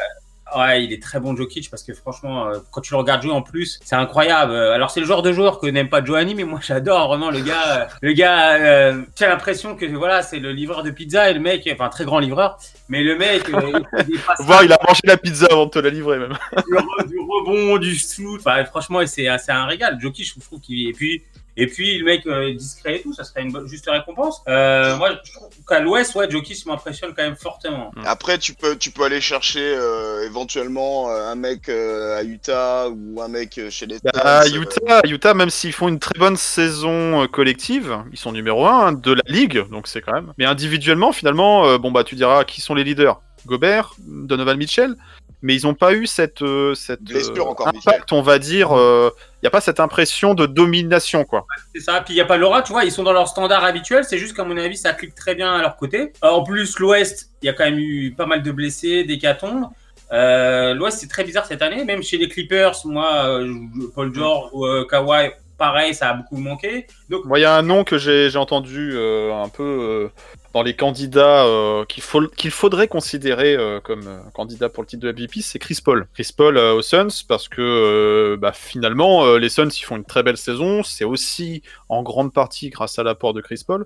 Ouais, il est très bon Jokic parce que franchement, euh, quand tu le regardes jouer en plus, c'est incroyable. Euh, Alors c'est le genre de joueur que n'aime pas Giovanni, mais moi j'adore vraiment le gars. euh, le gars, euh, tu as l'impression que voilà, c'est le livreur de pizza et le mec, enfin très grand livreur, mais le mec, il Voir, il a mangé la pizza avant de te la livrer même. du, re- du rebond, du shoot. Enfin, franchement, c'est c'est un régal. Jokic, je trouve qu'il et puis et puis le mec euh, discret et tout, ça serait une bonne- juste récompense. Euh, moi, je trouve qu'à l'Ouest, ouais, Jokic m'impressionne quand même fortement. Après, tu peux, tu peux aller chercher euh, éventuellement un mec euh, à Utah ou un mec chez les. Bah, euh, Utah, Utah, même s'ils font une très bonne saison collective, ils sont numéro 1 de la ligue, donc c'est quand même. Mais individuellement, finalement, euh, bon bah tu diras qui sont les leaders Gobert, Donovan Mitchell, mais ils n'ont pas eu cette, euh, cette Blessure euh, encore, impact, on va dire. Il n'y a pas cette impression de domination, quoi. C'est ça. Puis il n'y a pas l'aura, tu vois, ils sont dans leur standard habituel. C'est juste qu'à mon avis, ça clique très bien à leur côté. Euh, en plus, l'Ouest, il y a quand même eu pas mal de blessés, des catombes. Euh, L'Ouest, c'est très bizarre cette année. Même chez les Clippers, moi, euh, Paul George ou euh, Kawhi, pareil, ça a beaucoup manqué. Donc, il y a un nom que j'ai entendu euh, un peu euh, dans les candidats euh, qu'il faudrait considérer comme candidat pour le titre de MVP, c'est Chris Paul. Chris Paul aux Suns, parce que bah, finalement, les Suns, ils font une très belle saison. C'est aussi en grande partie grâce à l'apport de Chris Paul.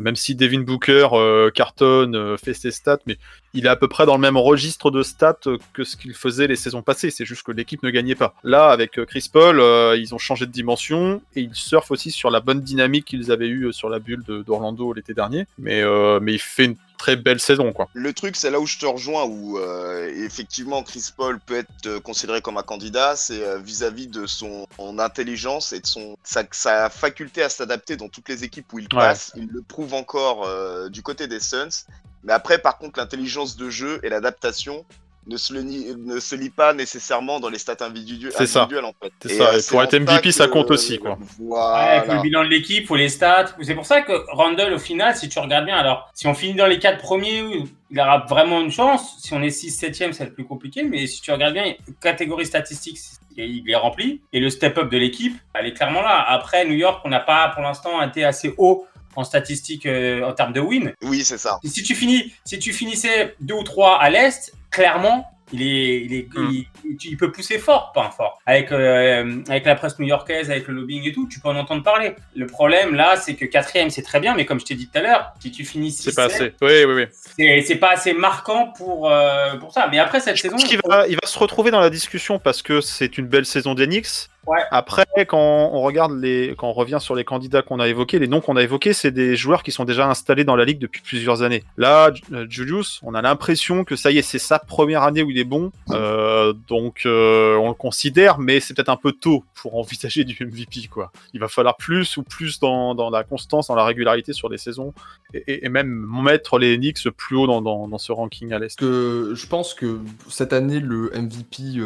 Même si Devin Booker euh, cartonne, euh, fait ses stats, mais il est à peu près dans le même registre de stats euh, que ce qu'il faisait les saisons passées. C'est juste que l'équipe ne gagnait pas. Là, avec euh, Chris Paul, ils ont changé de dimension et ils surfent aussi sur la bonne dynamique qu'ils avaient eue sur la bulle d'Orlando l'été dernier. Mais, mais il fait une très belle saison, quoi. Le truc, c'est là où je te rejoins, où euh, effectivement Chris Paul peut être euh, considéré comme un candidat, c'est euh, vis-à-vis de son, intelligence et de son sa, sa faculté à s'adapter dans toutes les équipes où il Ouais. passe. Il le prouve encore euh, du côté des Suns. Mais après, par contre, l'intelligence de jeu et l'adaptation ne se, le nie- ne se lie pas nécessairement dans les stats individu- C'est ça. individuelles, en fait. C'est ça, euh, et pour en être MVP, ça compte aussi, quoi. Voilà. Ouais, faut le bilan de l'équipe, faut les stats. C'est pour ça que Randall, au final, si tu regardes bien, alors si on finit dans les quatre premiers, il aura vraiment une chance. Si on est 6 7 c'est le plus compliqué. Mais si tu regardes bien, catégorie statistique, il est rempli. Et le step-up de l'équipe, elle est clairement là. Après, New York, on n'a pas pour l'instant été assez haut en statistiques euh, en termes de win. Oui, c'est ça. Si tu finis, si tu finissais deux ou trois à l'est, clairement, il est, il est, Mm. il, il peut pousser fort, pas fort. Avec euh, avec la presse new-yorkaise, avec le lobbying et tout, tu peux en entendre parler. Le problème là, c'est que quatrième, c'est très bien, mais comme je t'ai dit tout à l'heure, si tu finis C'est 6 pas assez. Oui, oui, oui. c'est pas assez marquant pour euh, pour ça. Mais après cette Je saison, pense qu'il va, il va se retrouver dans la discussion parce que c'est une belle saison d'Enix. Ouais. Après, quand on regarde les, quand on revient sur les candidats qu'on a évoqués, les noms qu'on a évoqués, c'est des joueurs qui sont déjà installés dans la ligue depuis plusieurs années. Là, euh, Julius, on a l'impression que ça y est, c'est sa première année où il est bon, Euh, donc euh, on le considère, mais c'est peut-être un peu tôt pour envisager du MVP, quoi. Il va falloir plus ou plus dans, dans la constance, dans la régularité sur les saisons, et, et- et même mettre les Knicks plus haut dans, dans, dans ce ranking à l'est. que je pense que cette année le MVP,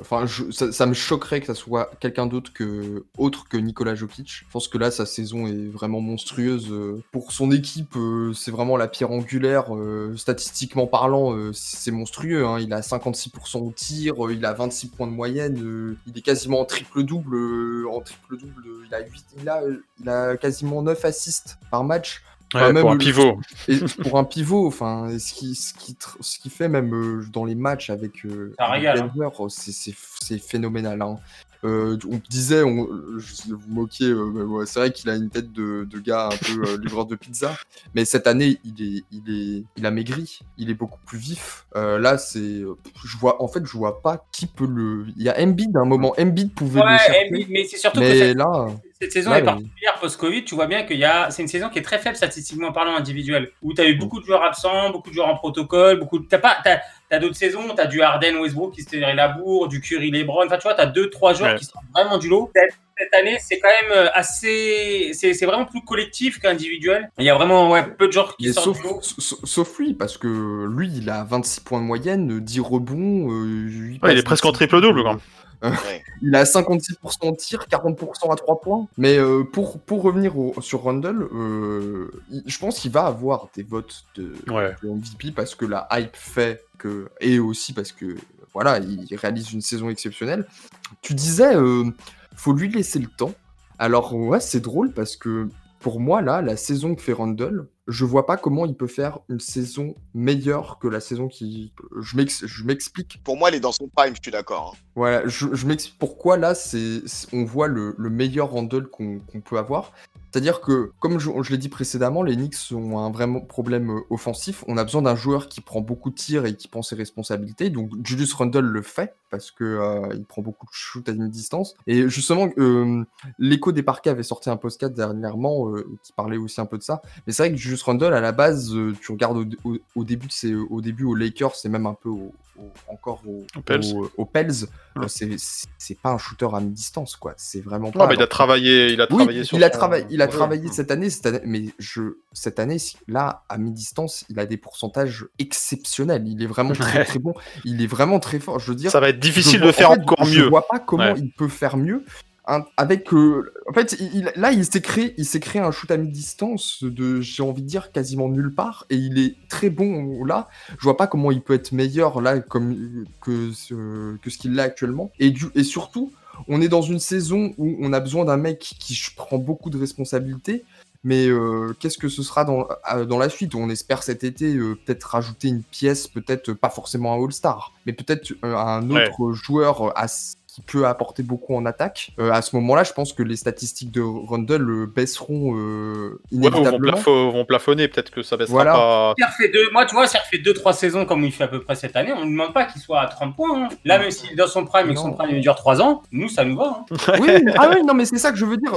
enfin ça me choquerait que ça soit quelqu'un d'autre que autre que Nikola Jokic. Je pense que là sa saison est vraiment monstrueuse euh, pour son équipe. euh, c'est vraiment la pierre angulaire. euh, statistiquement parlant, c'est monstrueux. hein. Il a 56% au tir, il a 26 points de moyenne, il est quasiment en triple double. en triple double, il a 8, il a, il a quasiment 9 assists par match. Ouais, Enfin, même pour un le- pivot. Et pour un pivot, enfin, ce qui, ce qui, tr- ce qui fait même euh, dans les matchs avec, euh, avec hein. Denver, c'est phénoménal. hein. Euh, on disait, on, je vous moquez, euh, c'est vrai qu'il a une tête de, de gars un peu euh, livreur de pizza, mais cette année, il est, il est, il a maigri, il est beaucoup plus vif. Euh, là, c'est, euh, je vois, en fait, je vois pas qui peut le. Il y a Embiid, à un moment, Embiid pouvait le Ouais, chercher, mais, mais c'est surtout que mais cette, là, cette saison là, est particulière post-Covid. Tu vois bien qu'il y a, c'est une saison qui est très faible statistiquement parlant individuel, où tu as eu beaucoup de joueurs absents, beaucoup de joueurs en protocole, beaucoup. T'as pas, t'as, t'as d'autres saisons, t'as du Harden, Westbrook qui se tirait la bourre, du Curry, LeBron. Enfin, tu vois, t'as deux, trois joueurs Ouais. qui sortent vraiment du lot. Cette, année, c'est quand même euh, assez, c'est, c'est vraiment plus collectif qu'individuel. Il y a vraiment, ouais, peu de joueurs qui Mais sortent sauf, lui, parce que lui, il a 26 points de moyenne, 10 rebonds. euh, Ouais, il est presque en triple-double, euh, quand même. Ouais. Il a 56% de tir, 40% à 3 points. Mais euh, pour, pour revenir au- sur Rundle, euh, je pense qu'il va avoir des votes de, Ouais. de MVP parce que la hype fait que. Et aussi parce que, voilà, il réalise une saison exceptionnelle. Tu disais, euh, faut lui laisser le temps. Alors, ouais, c'est drôle parce que pour moi, là, la saison que fait Rundle, je vois pas comment il peut faire une saison meilleure que la saison qui. Je m'ex- je m'explique. Pour moi, il est dans son prime, je suis d'accord. hein. Voilà, je, je m'explique pourquoi là, c'est, on voit le, le meilleur qu'on qu'on peut avoir. C'est-à-dire que, comme je, je l'ai dit précédemment, les Knicks ont un vraiment problème euh, offensif. On a besoin d'un joueur qui prend beaucoup de tirs et qui prend ses responsabilités. Donc Julius Randle le fait parce que euh, il prend beaucoup de shoot à mi-distance. Et justement, euh, l'écho des parquets avait sorti un podcast dernièrement euh, qui parlait aussi un peu de ça. Mais c'est vrai que Julius Randle, à la base, tu regardes au, au- au début, ses- au début aux Lakers, c'est même un peu au- encore au, Aux Pels. c'est- c'est c'est pas un shooter à mi-distance, quoi. C'est vraiment pas. mais il a travaillé, il a oui, travaillé sur il a, travaillé, il a travaillé cette année, cette année, mais je, cette année, là, à mi-distance, il a des pourcentages exceptionnels. Il est vraiment très très bon. Il est vraiment très fort. Je veux dire, Ça va être je difficile de faire en fait, encore Je mieux. vois pas comment Ouais. il peut faire mieux. avec, euh, en fait, il- là, il s'est créé, il s'est créé un shoot à mi-distance de, j'ai envie de dire, quasiment nulle part, et il est très bon là. Je vois pas comment il peut être meilleur là, comme que que ce qu'il a actuellement. Et du, et surtout, on est dans une saison où on a besoin d'un mec qui prend beaucoup de responsabilités. Mais euh, qu'est-ce que ce sera dans, dans la suite? On espère cet été euh, peut-être rajouter une pièce, peut-être euh, pas forcément un All-Star, mais peut-être un Ouais. autre joueur à qui peut apporter beaucoup en attaque. Euh, à ce moment-là, je pense que les statistiques de Rundle euh, baisseront euh, Ouais, ou vont, inévitablement. plafo- vont plafonner, peut-être que ça baissera Voilà. pas. Deux, moi, tu vois, ça refait 2-3 saisons comme il fait à peu près cette année. On ne demande pas qu'il soit à 30 points. hein. Là, même s'il est dans son prime et que son prime il dure 3 ans, nous, ça nous va. hein. Oui, mais- ah oui, non, mais c'est ça que je veux dire.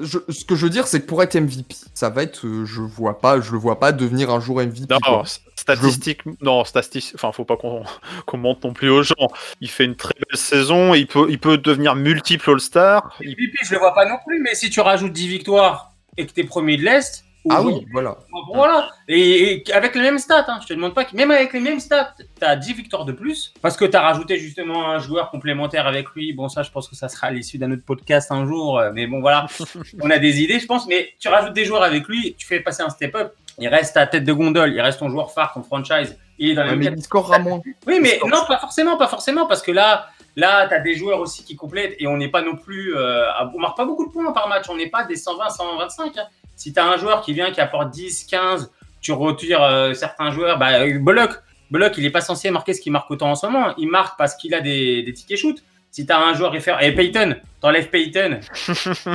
Je- ce que je veux dire, c'est que pour être MVP, ça va être, euh, je vois pas, je le vois pas devenir un jour MVP. Non, quoi. statistique, non, statistique, enfin, faut pas qu'on qu'on monte non plus aux gens. Il fait une très belle saison, il peut, il peut devenir multiple All-Star. Il- MVP, je le vois pas non plus, mais si tu rajoutes 10 victoires et que t'es premier de l'Est, Ah oui, voilà. Voilà. Et, et avec les mêmes stats, hein, je te demande pas que même avec les mêmes stats, tu as 10 victoires de plus parce que tu as rajouté justement un joueur complémentaire avec lui. Bon, ça, je pense que ça sera à l'issue d'un autre podcast un jour. euh, Mais bon, voilà, on a des idées, je pense. Mais tu rajoutes des joueurs avec lui, tu fais passer un step-up. Il reste ta tête de gondole, il reste ton joueur phare, ton franchise. Il est dans la Ouais, même mais il scorera moins. oui, mais non, pas forcément, pas forcément, parce que là, là, t'as des joueurs aussi qui complètent et on n'est pas non plus, euh, on marque pas beaucoup de points par match, on n'est pas des 120, 125. hein. Si t'as un joueur qui vient qui apporte 10, 15, tu retires euh, certains joueurs, bah, euh, Bullock, Bullock, il est pas censé marquer ce qu'il marque autant en ce moment. Il marque parce qu'il a des, des tickets shoot. Si t'as un joueur référent, et Payton, t'enlèves Payton.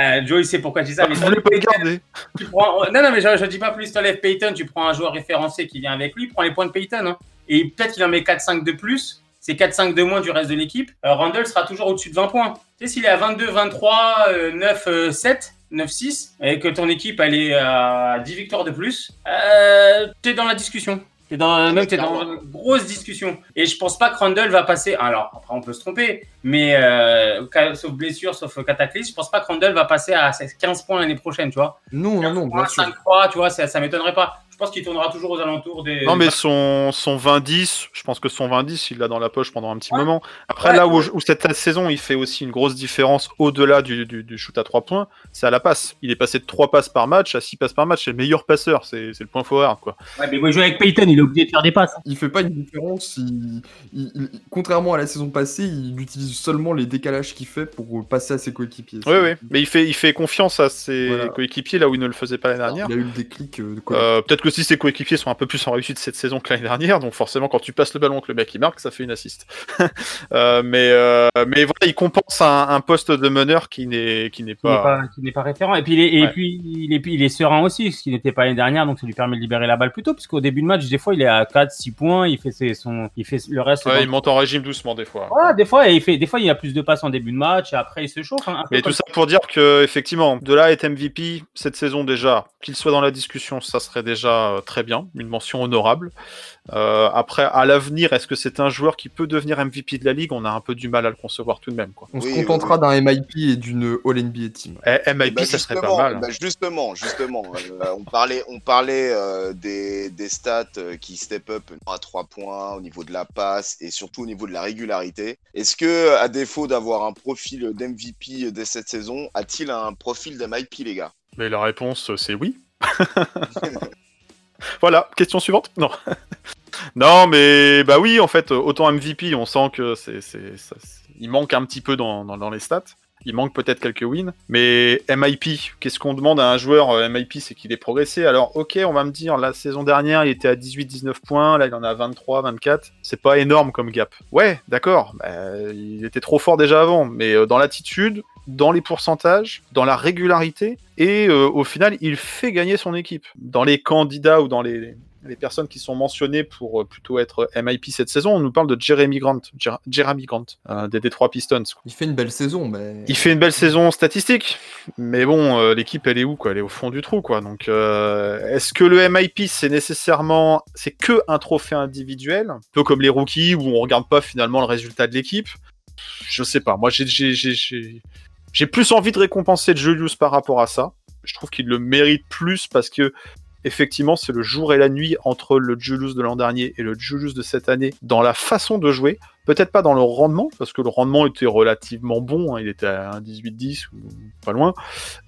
euh, Joe, il sait pourquoi je dis ça, mais t'enlèves pas Payton, tu prends- Non, non, mais je, je dis pas plus, t'enlèves Payton, tu prends un joueur référencé qui vient avec lui, prends les points de Payton. hein. Et peut-être qu'il en met 4-5 de plus, c'est 4-5 de moins du reste de l'équipe. Euh, Randall sera toujours au-dessus de 20 points. Tu sais, s'il est à 22, 23, euh, 9, euh, 7, 9, 6, et que ton équipe elle est à 10 victoires de plus, euh, t'es dans la discussion. T'es dans, même t'es dans une grosse discussion. Et je pense pas que Randall va passer. Alors, après, on peut se tromper, mais euh, sauf blessure, sauf cataclysme, je pense pas que Randall va passer à 15 points l'année prochaine, tu vois. Non, non, non, bien sûr. 5-3, tu vois, ça, ça m'étonnerait pas. Je pense qu'il tournera toujours aux alentours des. Non, mais son, son 20-10, je pense que son 20-10, il l'a dans la poche pendant un petit Ouais. moment. Après, Ouais, là où, ouais. où cette saison, il fait aussi une grosse différence au-delà du, du, du shoot à 3 points, c'est à la passe. Il est passé de 3 passes par match à 6 passes par match. C'est le meilleur passeur, c'est c'est le point forward, quoi. Ouais, mais il jouer avec Payton, il est obligé de faire des passes. Il fait pas une différence. il- il- il- contrairement à la saison passée, il utilise seulement les décalages qu'il fait pour passer à ses coéquipiers. Oui, oui. Mais il fait, il fait confiance à ses Voilà. coéquipiers là où il ne le faisait pas l'année dernière. Il a eu le déclic euh, de quoi Euh, Peut-être que si ses coéquipiers sont un peu plus en réussite cette saison que l'année dernière, donc forcément quand tu passes le ballon que le mec il marque, ça fait une assist. Euh, mais euh, mais voilà, il compense un, un poste de meneur qui n'est qui n'est pas. pas, qui n'est pas référent. Et puis, il est, et Ouais. puis, il est, il est serein aussi, ce qui n'était pas l'année dernière, donc ça lui permet de libérer la balle plus tôt, puisqu'au début de match, des fois, il est à 4, 6 points, il fait, ses, son, il fait le reste. Ouais, il monte en régime doucement des fois. Voilà, des fois, et il fait, des fois, il a plus de passes en début de match, et après, il se chauffe. hein, Mais tout ça pour dire que effectivement, de là être MVP cette saison déjà, qu'il soit dans la discussion, ça serait déjà euh, très bien, une mention honorable. Euh, après, à l'avenir, est-ce que c'est un joueur qui peut devenir MVP de la ligue? On a un peu du mal à le concevoir tout de même. Quoi. On Oui, se oui, contentera d'un MIP et d'une All-NBA team. Eh, MIP, Bah, ça serait pas mal. bah, justement, justement, euh, on parlait, on parlait euh, des, des stats qui step up à 3 points au niveau de la passe et surtout au niveau de la régularité. Est-ce que, à défaut d'avoir un profil d'MVP dès cette saison, a-t-il un profil d'MIP, les gars? Mais la réponse, c'est oui. voilà, question suivante. Non. non, mais bah oui, en fait, autant MVP, on sent que c'est, il manque un petit peu dans, dans, dans les stats. Il manque peut-être quelques wins. Mais MIP, qu'est-ce qu'on demande à un joueur euh, MIP C'est qu'il ait progressé. Alors, ok, on va me dire, la saison dernière, il était à 18-19 points. Là, il en a 23, 24. C'est pas énorme comme gap. Ouais, d'accord. bah, il était trop fort déjà avant. Mais euh, dans l'attitude, dans les pourcentages, dans la régularité, et euh, au final, il fait gagner son équipe. Dans les candidats ou dans les, les personnes qui sont mentionnées pour euh, plutôt être MIP cette saison, on nous parle de Jeremy Grant, Jer- Jeremy Grant, euh, des Detroit Pistons. Il fait une belle saison, mais. Il fait une belle saison statistique, mais bon, euh, l'équipe elle est où quoi? Elle est au fond du trou quoi. Donc, euh, est-ce que le MIP c'est nécessairement, c'est que un trophée individuel, un peu comme les rookies où on regarde pas finalement le résultat de l'équipe? Je sais pas. Moi, j'ai, j'ai, plus envie de récompenser Julius par rapport à ça. Je trouve qu'il le mérite plus parce que effectivement, c'est le jour et la nuit entre le Julius de l'an dernier et le Julius de cette année dans la façon de jouer. Peut-être pas dans le rendement, parce que le rendement était relativement bon. hein, il était à un 18-10 ou pas loin.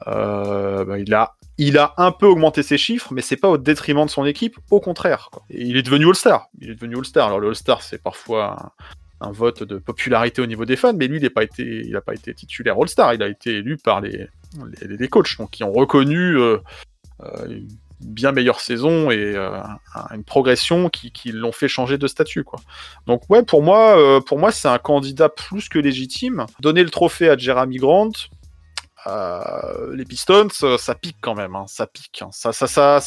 Euh, bah, il, a, il a un peu augmenté ses chiffres, mais c'est pas au détriment de son équipe. Au contraire. quoi. Il est devenu All-Star. Il est devenu All-Star. Alors le All-Star, c'est parfois un, vote de popularité au niveau des fans, mais lui, il n'a pas été, pas été titulaire All-Star. Il a été élu par les, les, coachs, qui ont reconnu. euh, euh, bien meilleure saison et euh, un- une progression qui, qui l'ont fait changer de statut. Quoi. Donc ouais, pour moi, moi c'est un candidat plus que légitime. Donner le trophée à Jeremy Grant, les Pistons, ça pique quand même, hein, ça pique. hein. Ça, ça, ça,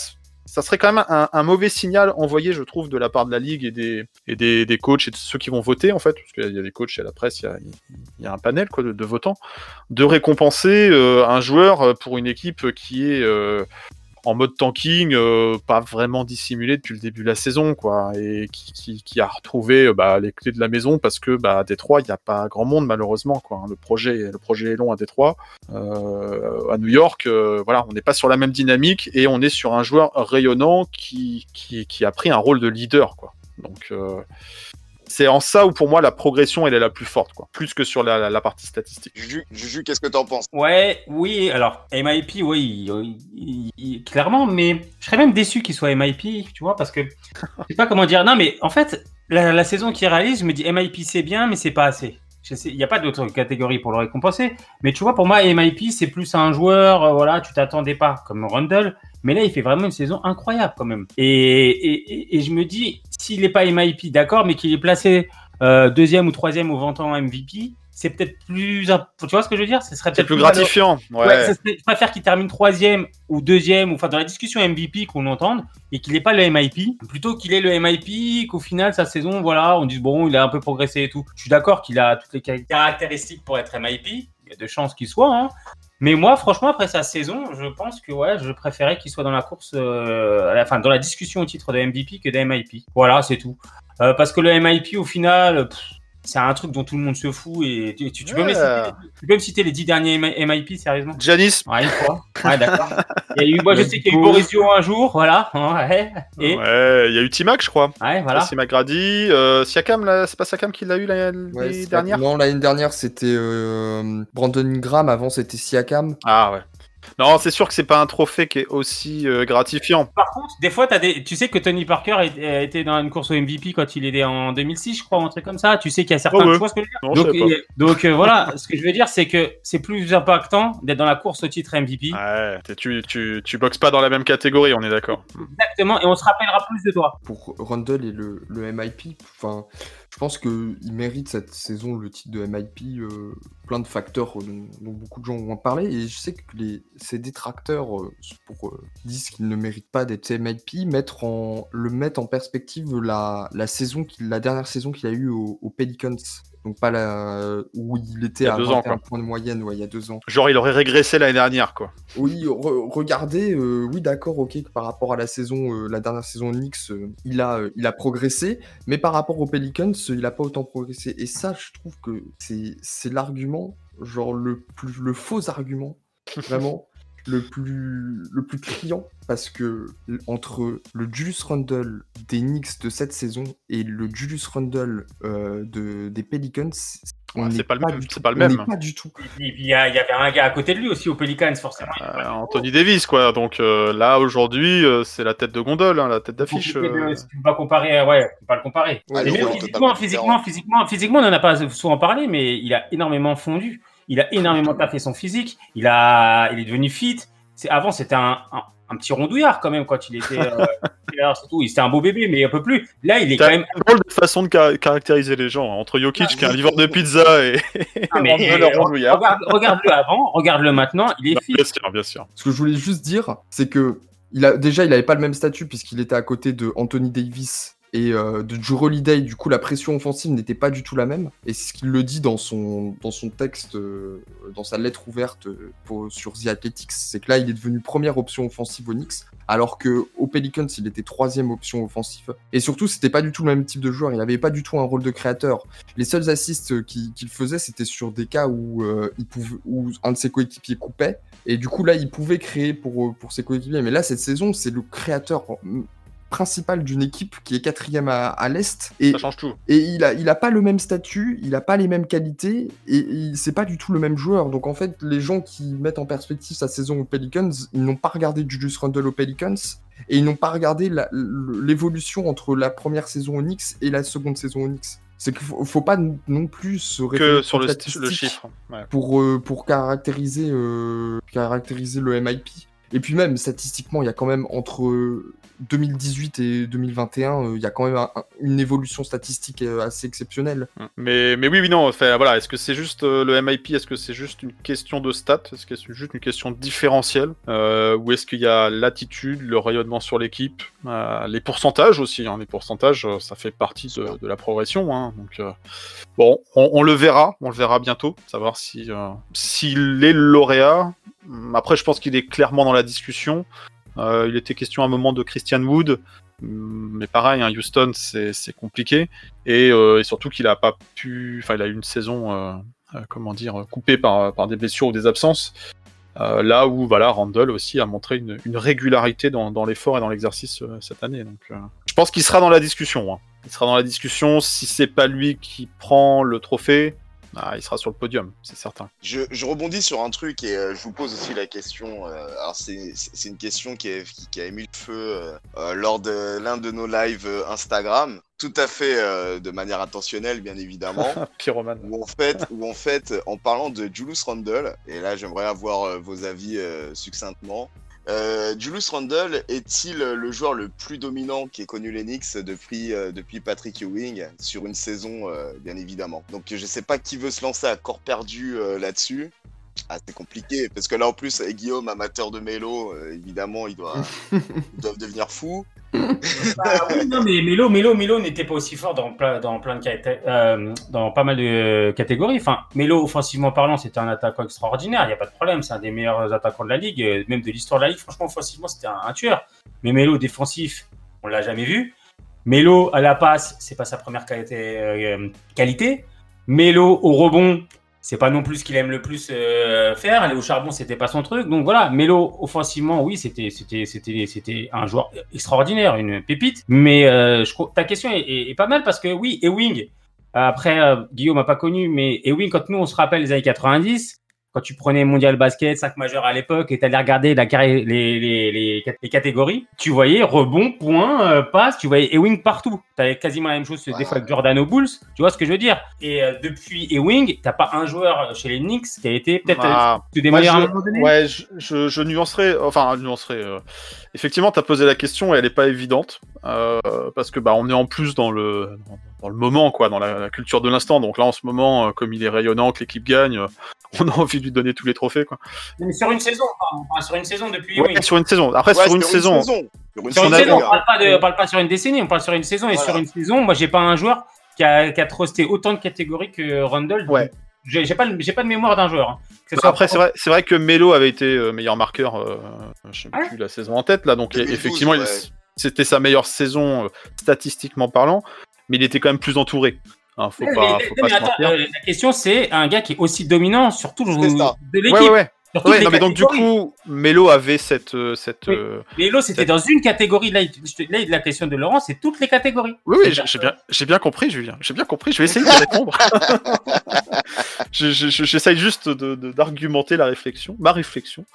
ça serait quand même un, mauvais signal envoyé, je trouve, de la part de la ligue et des, et des, des coachs et de ceux qui vont voter en fait, parce qu'il y a des coachs et à la presse, il y a, il y a un panel quoi, de, de votants, de récompenser euh, un joueur pour une équipe qui est euh, en mode tanking, euh, pas vraiment dissimulé depuis le début de la saison, quoi, et qui, a retrouvé euh, bah, les clés de la maison parce que bah, à Détroit, il n'y a pas grand monde malheureusement, quoi. hein. Le projet, le projet est long à Détroit, Euh, à New York, voilà, on n'est pas sur la même dynamique et on est sur un joueur rayonnant qui, qui, qui a pris un rôle de leader, quoi. Donc c'est en ça où pour moi la progression elle est la plus forte, quoi, plus que sur la, la, la partie statistique. Juju, Juju, qu'est-ce que t'en penses? Ouais, oui, alors MIP, oui, il- il- il- clairement, mais je serais même déçu qu'il soit MIP, tu vois, parce que je sais pas comment dire. Non, mais en fait, la, la saison qu'il réalise, je me dis MIP c'est bien, mais c'est pas assez. Je sais- Il n'y a pas d'autre catégorie pour le récompenser, mais tu vois, pour moi, MIP c'est plus un joueur, euh, voilà, tu t'attendais pas, comme Rundle, mais là il fait vraiment une saison incroyable quand même. Et, et, et- je me dis, s'il n'est pas MIP, d'accord, mais qu'il est placé euh, deuxième ou troisième au Ventant MVP, c'est peut-être plus. Tu vois ce que je veux dire? Ce serait C'est peut-être plus gratifiant, ouais. Ouais, serait- je préfère qu'il termine troisième ou deuxième, ou enfin dans la discussion MVP qu'on entende, et qu'il n'ait pas le MIP, plutôt qu'il ait le MIP, qu'au final sa saison, voilà, on dise bon, il a un peu progressé et tout. Je suis d'accord qu'il a toutes les ca- caractéristiques pour être MIP, il y a de chances qu'il soit, hein. Mais moi, franchement, après sa saison, je pense que ouais, je préférais qu'il soit dans la course, euh, à la fin, dans la discussion au titre de MVP que de MIP. Voilà, c'est tout. Euh, parce que le MIP, au final, c'est un truc dont tout le monde se fout et tu, tu- tu peux, me Ouais. citer, tu peux me citer les dix derniers MIP, sérieusement Janis, Ouais, une fois. Ouais, d'accord. Il y a eu, moi, je sais qu'il y a eu Boris Dio un jour, voilà. Ouais. Et, ouais, ouais, il y a eu Timac, je crois. voilà. Simac Grady, euh, Siakam, là, c'est pas Siakam qui l'a eu l'année Ouais, dernière? Non, l'année dernière, c'était euh, Brandon Ingram. Avant, c'était Siakam. Ah ouais. Non, c'est sûr que c'est pas un trophée qui est aussi euh, gratifiant. Par contre, des fois, as des... tu sais que Tony Parker est- a été dans une course au MVP quand il était en 2006, je crois, un truc comme ça. Tu sais qu'il y a certains. Ouais, ouais. Tu vois ce que je veux dire Non, donc, et- donc, euh, voilà, ce que je veux dire, c'est que c'est plus impactant d'être dans la course au titre MVP. Ouais, tu, tu, tu boxes pas dans la même catégorie, on est d'accord. Exactement, et on se rappellera plus de toi. Pour Rundle et le, le MIP, enfin, je pense qu'il mérite cette saison le titre de MIP. euh, plein de facteurs euh, dont, beaucoup de gens vont en parler. Et je sais que les, ces détracteurs euh, pour, disent qu'il ne mérite pas d'être MIP, mettre en, le mettre en perspective la, saison la dernière saison qu'il a eue au, au Pelicans. Donc pas la où il était Il à deux 21 ans, quoi. points de moyenne, ouais, il y a deux ans. Genre, il aurait régressé l'année dernière, quoi. Oui, re- regardez, euh, oui, d'accord, ok, que par rapport à la saison, euh, la dernière saison de Knicks, euh, il, a, il a progressé, mais par rapport aux Pelicans, il n'a pas autant progressé. Et ça, je trouve que c'est c'est l'argument, genre le, plus, le faux argument, vraiment, le plus, le plus criant, parce que entre le Julius Randle des Knicks de cette saison et le Julius Randle euh, de, des Pelicans, on Ouais, c'est pas le même, c'est pas le même. pas du tout. Et puis, il y, a- il y avait un gars à côté de lui aussi au Pelicans, forcément. Euh, Anthony Davis, quoi. Donc euh, là, aujourd'hui, euh, c'est la tête de gondole, hein, la tête d'affiche. Euh. tu peux pas comparer, ouais, tu peux pas le comparer. Ah, même physiquement, physiquement, physiquement, physiquement, on n'en a pas souvent parlé, mais il a énormément fondu. Il a énormément taffé son physique. Il a, il est devenu fit. Avant, c'était un, un, un petit rondouillard quand même quand il était. Euh, tout. Il- C'était un beau bébé, mais un peu plus. Là, il est quand même. une drôle de façon de ca- caractériser les gens. hein, Entre Jokic, qui est un livreur de pizza, et, Ah, mais, le rondouillard. regarde, regarde-le avant, regarde-le maintenant. Il est fit. Bien sûr, bien sûr. Ce que je voulais juste dire, c'est que il a, déjà, il n'avait pas le même statut puisqu'il était à côté de Anthony Davis et euh, de Drew Holiday. Du coup, la pression offensive n'était pas du tout la même. Et c'est ce qu'il le dit dans son, dans son texte, euh, dans sa lettre ouverte euh, sur The Athletics. C'est que là, il est devenu première option offensive au Knicks, alors que Pelicans, il était troisième option offensive. Et surtout, c'était pas du tout le même type de joueur. Il n'avait pas du tout un rôle de créateur. Les seuls assists euh, qu'il faisait, c'était sur des cas où, il pouvait, où un de ses coéquipiers coupait. Et du coup, là, il pouvait créer pour, pour ses coéquipiers. Mais là, cette saison, c'est le créateur principal d'une équipe qui est quatrième à, à l'Est. Et, Ça change tout. et il a, il a pas le même statut, il a pas les mêmes qualités, et, c'est pas du tout le même joueur. Donc en fait, les gens qui mettent en perspective sa saison aux Pelicans, ils n'ont pas regardé Julius Randle aux Pelicans, et ils n'ont pas regardé l'évolution entre la première saison Knicks et la seconde saison Knicks. C'est qu'il faut, faut pas non plus se Que sur le, chiffre. Ouais. pour, euh, pour caractériser, euh, caractériser le MIP. Et puis même, statistiquement, il y a quand même entre euh, 2018 et 2021, euh, il y a quand même un- un- une évolution statistique euh, assez exceptionnelle. Mais, mais oui, oui, non. Enfin, voilà. Est-ce que c'est juste euh, le MIP Est-ce que c'est juste une question de stats Est-ce que c'est juste une question différentielle euh, Ou est-ce qu'il y a l'attitude, le rayonnement sur l'équipe, euh, les pourcentages aussi hein, Les pourcentages, euh, ça fait partie de, la progression. hein, donc euh, bon, on, on le verra. On le verra bientôt. Savoir si euh, s'il est lauréat. Hum, Après, je pense qu'il est clairement dans la discussion. Euh, il était question à un moment de Christian Wood. Hum, Mais pareil, hein, Houston, c'est compliqué. Et, euh, et surtout qu'il a pas pu. Enfin, il a eu une saison, euh, comment dire, coupée par, par des blessures ou des absences. Là où, voilà, Randall aussi a montré une, régularité dans, l'effort et dans l'exercice cette année. Donc, je pense qu'il sera dans la discussion. hein. Il sera dans la discussion. Si c'est pas lui qui prend le trophée, ah, il sera sur le podium, c'est certain. Je, je rebondis sur un truc et euh, je vous pose aussi la question. euh, alors, c'est une question qui, est- qui- qui a ému le feu euh, lors de l'un de nos lives Instagram. Tout à fait de manière intentionnelle, bien évidemment. Pyromane. où en fait, où en fait, en parlant de Julius Randle, et là j'aimerais avoir vos avis succinctement. Euh, Julius Randle est-il le joueur le plus dominant qui ait connu l'Enix depuis, euh, depuis Patrick Ewing sur une saison, euh, bien évidemment? Donc je sais pas qui veut se lancer à corps perdu là-dessus. Ah, c'est compliqué, parce que là en plus, Guillaume, amateur de mélo, évidemment, il doit, ils doivent devenir fous. Bah oui, non, Melo, Melo, n'était pas aussi fort dans de euh, dans pas mal de catégories. Enfin, Melo, offensivement parlant, c'était un attaquant extraordinaire. Il n'y a pas de problème. C'est un des meilleurs attaquants de la ligue, euh, même de l'histoire de la ligue. Franchement, offensivement, c'était un, un tueur. Mais Melo, défensif, on l'a jamais vu. Melo, à la passe, c'est pas sa première qualité. euh, qualité. Melo, au rebond, c'est pas non plus ce qu'il aime le plus euh, faire. Aller au charbon, c'était pas son truc. Donc voilà, Melo, offensivement, oui, c'était, c'était, c'était, c'était un joueur extraordinaire, une pépite. Mais euh, ta question est, pas mal parce que oui, Ewing, après, euh, Guillaume m'a pas connu, mais Ewing, quand nous, on se rappelle les années 90, quand tu prenais Mondial Basket, 5 majeurs à l'époque, et tu allais regarder la carré- les, les, les, les catégories, tu voyais rebond, point, euh, passe, tu voyais Ewing partout. Tu avais quasiment la même chose des fois avec Jordan aux Bulls, tu vois ce que je veux dire? Et euh, depuis Ewing, t'as pas un joueur chez les Knicks qui a été peut-être Ah, euh, des meilleurs à un moment donné? Ouais, je, je, je nuancerai, enfin, nuancerai. euh, effectivement, tu as posé la question et elle n'est pas évidente, euh, parce que bah, on est en plus dans le, dans, dans le moment, quoi, dans la, la culture de l'instant. Donc là, en ce moment, euh, comme il est rayonnant, que l'équipe gagne, euh, on a envie de lui donner tous les trophées, quoi. Mais sur une saison, enfin, sur une saison depuis Ouais, Ewing. sur une saison. Après, Ouais, sur une saison. Sur une Sur saison, on parle pas de, on parle pas sur une décennie, on parle sur une saison. Et Voilà. sur une saison, moi, j'ai pas un joueur qui a, qui a trusté autant de catégories que Rundle. Ouais. J'ai pas, j'ai pas de mémoire d'un joueur. hein. Que ce soit- Après, c'est vrai, c'est vrai que Melo avait été meilleur marqueur, euh, je sais Ouais. plus la saison en tête, là, donc 2012, effectivement, il-. C'était sa meilleure saison, euh, statistiquement parlant, mais il était quand même plus entouré. Hein, faut Ouais, pas, mais- faut mais pas se attends, mentir. euh, la question, c'est un gars qui est aussi dominant sur tout le de l'équipe. Ouais, ouais, ouais. non, mais donc du coup, Melo avait cette, euh, cette. Oui. euh, Mais Elo, c'était dans une catégorie. Là, là, la question de Laurent, c'est toutes les catégories. Oui, oui, j'ai bien, j'ai bien compris, Julien. J'ai bien compris. Je vais essayer de répondre. Je- je- je- J'essaye juste de- de- d'argumenter la réflexion, ma réflexion.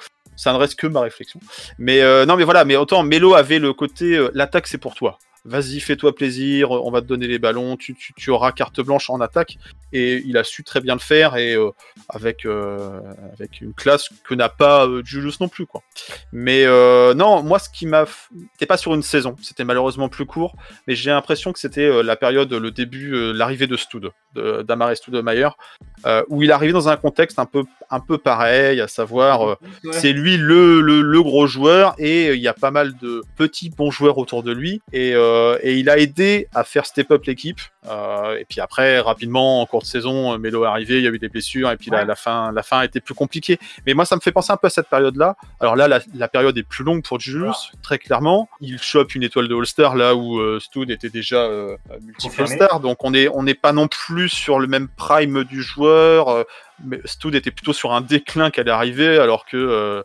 Ça ne reste que ma réflexion. Mais euh, non, mais voilà. Mais autant Melo avait le côté euh, l'attaque, c'est pour toi. Vas-y, fais-toi plaisir. On va te donner les ballons. Tu, tu- tu auras carte blanche en attaque. Et il a su très bien le faire et euh, avec euh, avec une classe que n'a pas euh, Julius non plus, quoi. Mais euh, non, moi, ce qui m'a, c'était pas sur une saison. C'était malheureusement plus court mais j'ai l'impression que c'était euh, la période, le début, euh, l'arrivée de Stud, d'Amare Stoudemire, euh, où il arrivait dans un contexte un peu, un peu pareil, à savoir, euh, Ouais. c'est lui le, le, le gros joueur et euh, il y a pas mal de petits bons joueurs autour de lui et, euh, et il a aidé à faire step up l'équipe. Euh, et puis après, rapidement, en cours de saison, Melo est arrivé, il y a eu des blessures et puis la, Ouais. la fin, la fin a été plus compliquée. Mais moi, ça me fait penser un peu à cette période-là. Alors là, la, la période est plus longue pour Julius, très clairement. Il chope une étoile de All-Star là où euh, était déjà euh, multiple. All-Star. Donc on est on n'est pas non plus sur le même prime du joueur. euh, mais était plutôt sur un déclin qu'elle est arrivée, alors que euh,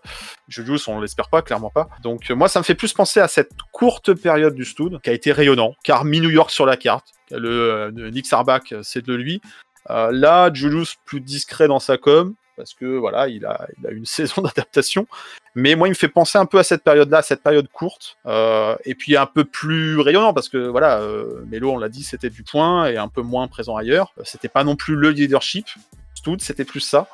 Julius, on l'espère pas, clairement pas. Donc moi, ça me fait plus penser à cette courte période du Stud, qui a été rayonnant, car mis New York sur la carte. Le, euh, Nick Sarbach, c'est de lui. Euh, là, Julius plus discret dans sa com, parce que voilà, il a, une saison d'adaptation. Mais moi, il me fait penser un peu à cette période-là, cette période courte, euh, et puis un peu plus rayonnant, parce que voilà, euh, Melo, on l'a dit, c'était du point et un peu moins présent ailleurs. Euh, C'était pas non plus le leadership. Stud, c'était plus ça.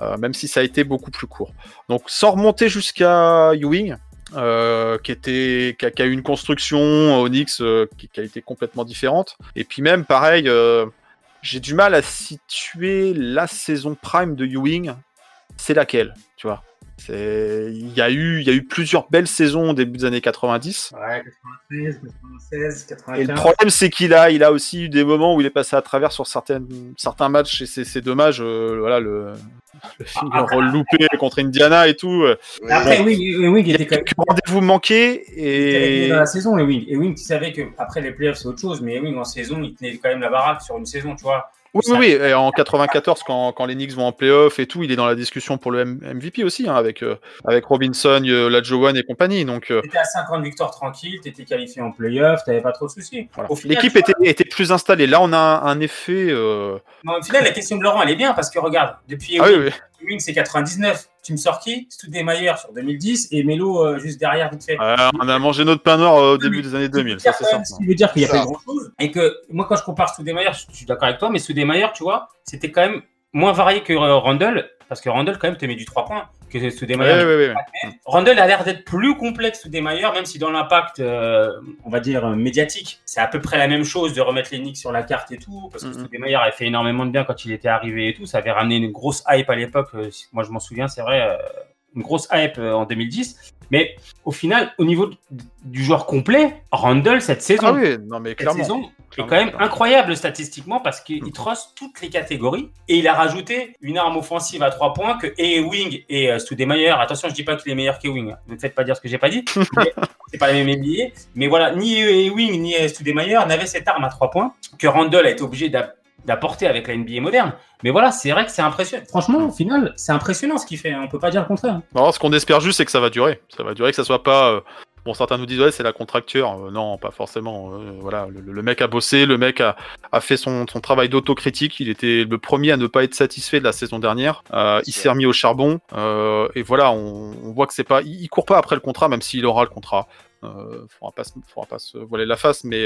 euh, même si ça a été beaucoup plus court. Donc sans remonter jusqu'à Ewing, euh, qui, était, qui a, qui a eu une construction Onyx euh, qui, qui a été complètement différente. Et puis même, pareil, euh, j'ai du mal à situer la saison prime de Ewing. C'est laquelle, tu vois? Il y, a eu, il y a eu plusieurs belles saisons au début des années 90. Ouais, 93, 96, Et le 95. problème, c'est qu'il a, il a aussi eu des moments où il est passé à travers sur certaines, certains matchs et c'est c'est dommage. euh, voilà, le, le Ah, roll loupé contre Indiana et tout. Oui, Après, oui, oui, oui, il y a était quand même. quelques rendez-vous manqués Il était et dans la saison, Ewing. Ewing, tu savais qu'après les playoffs, c'est autre chose, mais Ewing en saison, il tenait quand même la baraque sur une saison, tu vois. Oui, oui, oui, et en 94 quand, quand les Knicks vont en playoff et tout, il est dans la discussion pour le M- MVP aussi hein, avec euh, avec Robinson, euh, Lajowan et compagnie. Donc euh, T'étais à 50 victoires tranquilles, t'étais qualifié en playoff, t'avais pas trop de soucis. l'équipe était, était plus installée. Là, on a un, un effet. euh, mais au final, la question de Laurent, elle est bien parce que regarde, depuis Ah oui, oui. C'est 99. Tu me sors qui sur 2010 et Melo euh, juste derrière, vite fait. Euh, on a mangé notre pain noir euh, au début des années 2000, ça c'est. Ce qui veut dire qu'il n'y a pas grand chose. Et que moi, quand je compare Stoudemire, je je suis d'accord avec toi, mais Stoudemire, tu vois, c'était quand même moins varié que euh, Randall, parce que Randall, quand même, te met du 3 points. Que Stoudemire, ouais, ouais, ouais. Randall a l'air d'être plus complexe que Demeyer, même si dans l'impact, euh, on va dire, euh, médiatique, c'est à peu près la même chose de remettre les Knicks sur la carte et tout, parce que Mhm. Demeyer a fait énormément de bien quand il était arrivé et tout. Ça avait ramené une grosse hype à l'époque. euh, Moi, je m'en souviens, c'est vrai, euh, une grosse hype euh, en 2010. Mais au final, au niveau du joueur complet, Randall, cette saison, Ah oui, non mais cette clairement. saison est quand même incroyable statistiquement parce qu'il Mm. trosse toutes les catégories et il a rajouté une arme offensive à trois points que et Wing et euh, Stoudemire. Attention, je dis pas qu'il est meilleur qu'Ewing. Ne me faites pas dire ce que j'ai pas dit. mais C'est pas la même NBA. Mais voilà, ni Ewing ni Stoudemire n'avaient cette arme à trois points que Randall a été obligé d'a- d'apporter avec la NBA moderne. Mais voilà, c'est vrai que c'est impressionnant. Franchement, au final, c'est impressionnant ce qu'il fait. hein. On peut pas dire le contraire. Alors, ce qu'on espère juste, c'est que ça va durer. Ça va durer, que ça soit pas. euh, Bon, certains nous disent, ouais, c'est la contracture. Euh, non, pas forcément. Euh, voilà, le, le mec a bossé, le mec a, a fait son, son travail d'autocritique. Il était le premier à ne pas être satisfait de la saison dernière. Euh, il s'est remis au charbon. Et voilà, on, on voit que c'est pas. Il, il court pas après le contrat, même s'il aura le contrat. Faudra pas, faudra pas se voiler la face, mais.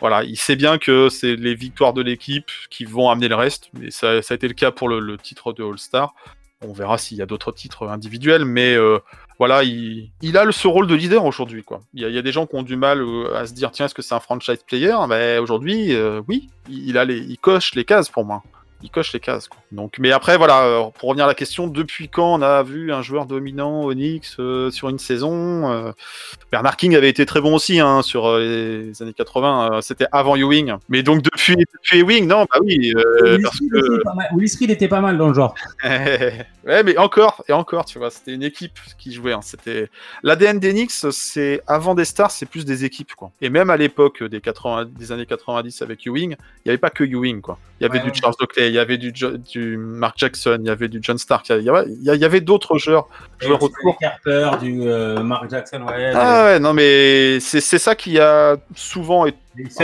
Voilà, il sait bien que c'est les victoires de l'équipe qui vont amener le reste, mais ça, a été le cas pour le, titre de All-Star. On verra s'il y a d'autres titres individuels, mais euh, voilà, il, a ce rôle de leader aujourd'hui. quoi. Il y, a, des gens qui ont du mal euh, à se dire tiens, est-ce que c'est un franchise player? Mais aujourd'hui, euh, oui, il, il coche les cases pour moi. Il coche les cases. Quoi. Donc, mais après, voilà, euh, pour revenir à la question, depuis quand on a vu un joueur dominant Onyx euh, sur une saison euh, Bernard King avait été très bon aussi hein, sur euh, les années 80. euh, C'était avant Ewing. Mais donc depuis, depuis Ewing, non, bah oui, parce que était pas mal- Willis Reed était pas mal dans le genre. ouais, mais encore et encore, tu vois, c'était une équipe qui jouait. hein, C'était l'ADN d'Enix, c'est avant des stars, c'est plus des équipes, quoi. Et même à l'époque des 80, des années 90 avec Ewing, il n'y avait pas que Ewing, quoi. Il y avait Ouais, du. Charles Oakley, il y avait du, Jo- du Mark Jackson, il y avait du John Stark, il y avait, d'autres joueurs, joueurs du. Carter, du euh, Mark Jackson, ouais. Ah ouais, non mais c'est ça qui a souvent à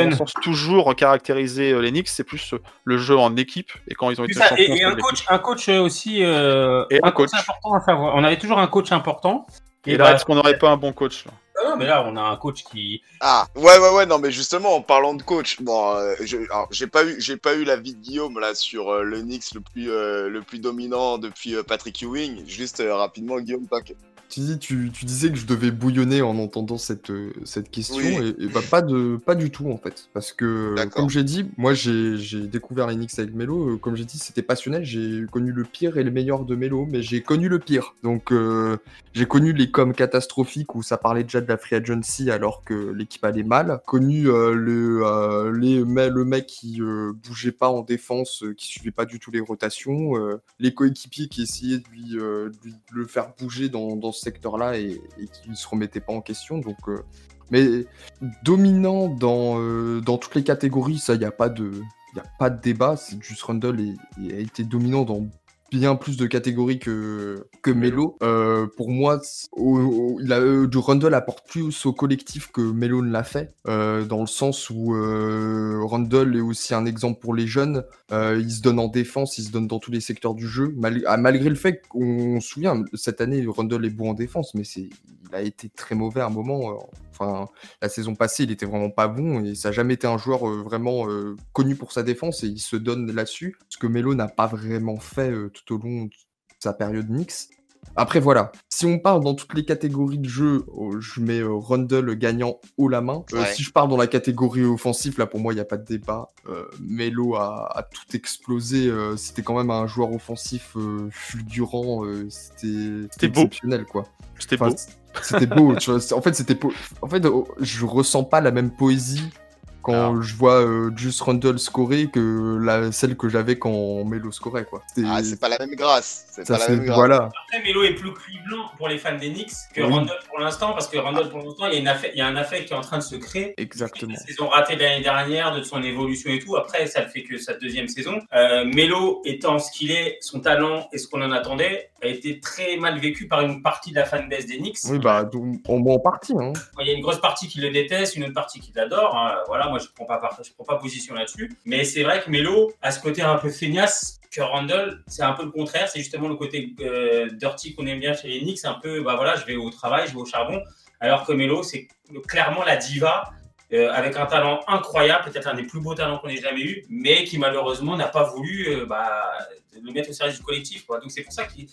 mon sens, toujours caractérisé euh, les Knicks, c'est plus euh, le jeu en équipe et quand ils ont été ça, champions. et, et un coach, un coach aussi, euh, Et un coach. important à savoir. On avait toujours un coach important. Et bah, là, est-ce qu'on n'aurait pas un bon coach là? Non, mais là, on a un coach qui. Ah, ouais, ouais, ouais, non, mais justement, en parlant de coach, bon, euh, je- alors, j'ai pas eu, j'ai pas eu l'avis de Guillaume là sur euh, le Knicks le plus, euh, le plus dominant depuis euh, Patrick Ewing. Juste euh, rapidement, Guillaume, pas que- Tu, dis, tu, tu disais que je devais bouillonner en entendant cette, euh, cette question, Oui. et, et bah, pas, de, pas du tout en fait. Parce que, D'accord. comme j'ai dit, moi j'ai j'ai découvert les Knicks avec Melo, comme j'ai dit, c'était passionnel, j'ai connu le pire et le meilleur de Melo, mais j'ai connu le pire. Donc euh, j'ai connu les coms catastrophiques où ça parlait déjà de la free agency alors que l'équipe allait mal, connu euh, le, euh, le mec qui euh, bougeait pas en défense, euh, qui suivait pas du tout les rotations, les coéquipiers qui essayaient de lui, de le faire bouger dans, dans ce secteur-là et, et qui ne se remettaient pas en question. Donc, mais dominant dans, dans toutes les catégories, ça, il n'y a, pas de- y a pas de débat. C'est juste Rundle a été dominant dans bien plus de catégories que, que Melo. Euh, pour moi, au- au- euh, du Rundle apporte plus au collectif que Melo ne l'a fait, euh, dans le sens où euh, Rundle est aussi un exemple pour les jeunes. Il se donne en défense, il se donne dans tous les secteurs du jeu, mal- ah, malgré le fait qu'on se souvient, cette année, Rundle est bon en défense, mais c'est, il a été très mauvais à un moment. Enfin, la saison passée, il était vraiment pas bon et ça n'a jamais été un joueur euh, vraiment euh, connu pour sa défense et il se donne là-dessus. Ce que Melo n'a pas vraiment fait euh, tout au long sa période Knicks. Après, voilà. Si on parle dans toutes les catégories de jeu, euh, je mets euh, Rundle gagnant haut la main. Euh, Ouais. Si je parle dans la catégorie offensif, là, pour moi, il n'y a pas de débat. Euh, Melo a, a tout explosé. c'était quand même un joueur offensif fulgurant. c'était exceptionnel, quoi. C'était Enfin, beau. C'était beau. tu vois, en fait, c'était en fait, oh, je ressens pas la même poésie quand je vois euh, Just Rundle scorer que la, celle que j'avais quand Melo scorait, quoi. Ah, c'est pas la même grâce. C'est ça, pas la c'est- même grâce. voilà. Après, Melo est plus cuivant pour les fans des Knicks que Oui. Randall pour l'instant, parce que Randall pour l'instant, il y, a une affaire- il y a un affect qui est en train de se créer. Exactement. La saison ratée de l'année dernière, de son évolution et tout. Après, ça ne fait que sa deuxième saison. Euh, Melo étant ce qu'il est, son talent et ce qu'on en attendait, a été très mal vécu par une partie de la fanbase des Knicks. Oui, bah, en en partie. Hein. Il y a une grosse partie qui le déteste, une autre partie qui l'adore. hein. Voilà, moi je prends pas part- je prends pas position là-dessus. Mais c'est vrai que Melo a ce côté un peu feignasse que Randall, c'est un peu le contraire. C'est justement le côté euh, dirty qu'on aime bien chez les Knicks. Un peu, bah voilà, je vais au travail, je vais au charbon. Alors que Melo, c'est clairement la diva. Euh, avec un talent incroyable, peut-être un des plus beaux talents qu'on ait jamais eu, mais qui malheureusement n'a pas voulu euh, bah, le mettre au service du collectif. Quoi. Donc c'est pour ça qu'il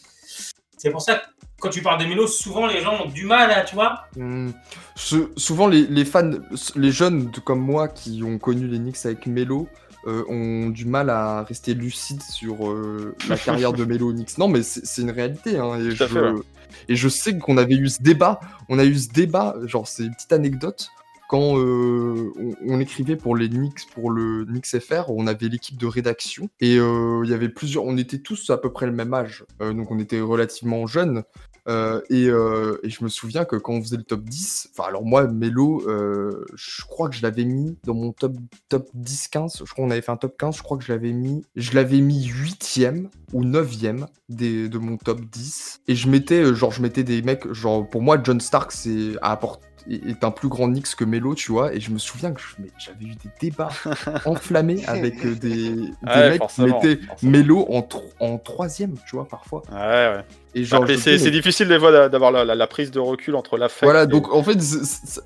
c'est pour ça que quand tu parles de Melo, souvent les gens ont du mal à, tu vois, Hum, ce- souvent, les, les fans, les jeunes comme moi qui ont connu les Knicks avec Melo euh, ont du mal à rester lucides sur euh, la carrière de Melo Knicks. Non, mais c'est une réalité. Hein, et, je, fait, ouais. et je sais qu'on avait eu ce débat. On a eu ce débat, genre, c'est une petite anecdote. Quand euh, on, écrivait pour les Knicks, pour le Knicks FR, on avait l'équipe de rédaction et euh, il y avait plusieurs. On était tous à peu près le même âge, euh, donc on était relativement jeunes. Et, je me souviens que quand on faisait le top 10, enfin alors moi, Melo, je crois que je l'avais mis dans mon top, top 10-15, je crois qu'on avait fait un top 15, je crois que je l'avais mis, je l'avais mis 8ème ou 9ème des, de mon top 10. Et je mettais, genre je mettais des mecs, genre pour moi John Stark c'est à apporter est un plus grand Knicks que Melo, tu vois, et je me souviens que j'avais eu des débats enflammés avec euh, des, des Ouais, mecs qui mettaient. Mélo en, tro- en troisième, tu vois, parfois. Ouais, ouais. Et genre, je c'est difficile des fois d'a- d'avoir la, la- la prise de recul entre l'affect. Voilà, et- donc en fait,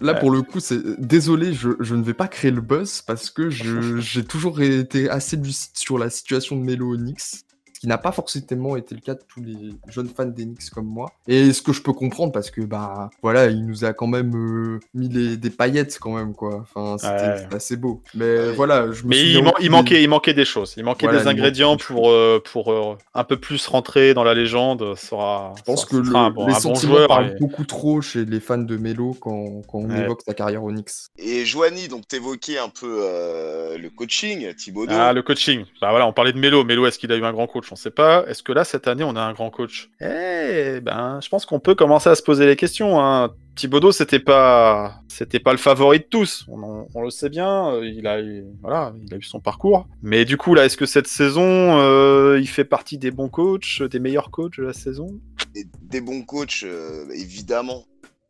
là Ouais. pour le coup, c'est désolé, je, je ne vais pas créer le buzz parce que j'ai toujours été assez lucide sur la situation de Melo Knicks, ce qui n'a pas forcément été le cas de tous les jeunes fans des Knicks comme moi. Et ce que je peux comprendre parce que bah voilà, il nous a quand même euh, mis les, des paillettes quand même quoi. Enfin, c'était Ouais. assez beau. Mais Ouais. voilà, je me Mais il, man- il des- manquait, il manquait des choses. Il manquait Voilà, des il ingrédients manquait pour, euh, pour euh, un peu plus rentrer dans la légende. Sera, Je pense sera- que sera le- un bon, les un bon sentiments joueur. parlent et- beaucoup trop chez les fans de Melo quand, quand on Ouais. évoque sa carrière au Knicks. Et Joanie, donc t'évoquais un peu euh, le coaching, Thibaudot. Ah, le coaching. Bah voilà, on parlait de Melo. Melo, est-ce qu'il a eu un grand coach? On sait pas. Est-ce que là, cette année, on a un grand coach? Eh ben, je pense qu'on peut commencer à se poser les questions. Hein. Thibodeau, c'était pas, c'était pas le favori de tous. On, en- on le sait bien. euh, Il a, eu, voilà, il a eu son parcours. Mais du coup, là, est-ce que cette saison, euh, il fait partie des bons coachs, des meilleurs coachs de la saison? Des, des bons coachs, euh, évidemment.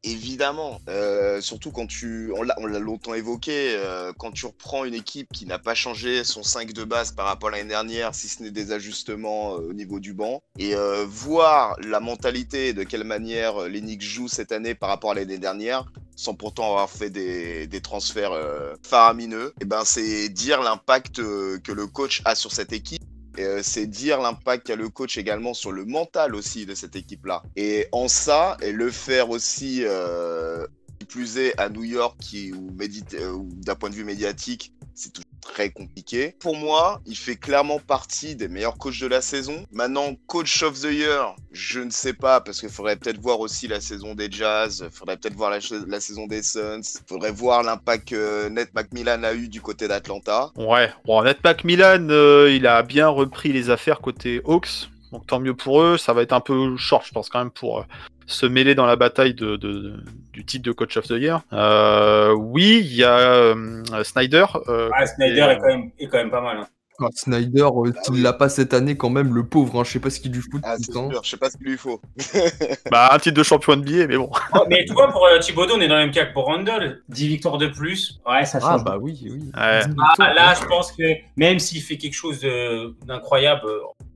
Évidemment, Euh, surtout quand tu, on l'a on l'a longtemps évoqué, euh, quand tu reprends une équipe qui n'a pas changé son 5 de base par rapport à l'année dernière, si ce n'est des ajustements euh, au niveau du banc, et voir la mentalité, de quelle manière les jouent cette année par rapport à l'année dernière, sans pourtant avoir fait des, transferts faramineux, et ben c'est dire l'impact que le coach a sur cette équipe. Euh, c'est dire l'impact qu'a le coach également sur le mental aussi de cette équipe-là. Et en ça, et le faire aussi, euh, plus est à New York, qui, ou, euh, ou d'un point de vue médiatique, c'est toujours très compliqué. Pour moi, il fait clairement partie des meilleurs coachs de la saison. Maintenant, coach of the year, je ne sais pas, parce qu'il faudrait peut-être voir aussi la saison des Jazz, faudrait peut-être voir la, saison des Suns, faudrait voir l'impact que Ned McMillan a eu du côté d'Atlanta. Ouais, bon, Netpack Milan, euh, il a bien repris les affaires côté Hawks, donc tant mieux pour eux. Ça va être un peu short, je pense, quand même, pour euh, se mêler dans la bataille de, de- du titre de Coach of the Year. Euh, oui, il y a euh, Snyder. euh, Ah, Snyder Et- est, quand même, est quand même pas mal. hein. Ah, Snyder, euh, s'il oui. l'a pas cette année, quand même, le pauvre, hein, je sais pas ce qu'il lui fout Ah, temps. sûr, je sais pas ce qu'il lui faut. bah, un titre de champion NBA, mais bon. Oh, mais tu vois, pour euh, Thibodeau, on est dans le même cas que pour Randall. 10 victoires de plus. Ouais, ça Ah change. bah oui, oui. Ouais. Ah, là, je pense que même s'il fait quelque chose de- d'incroyable,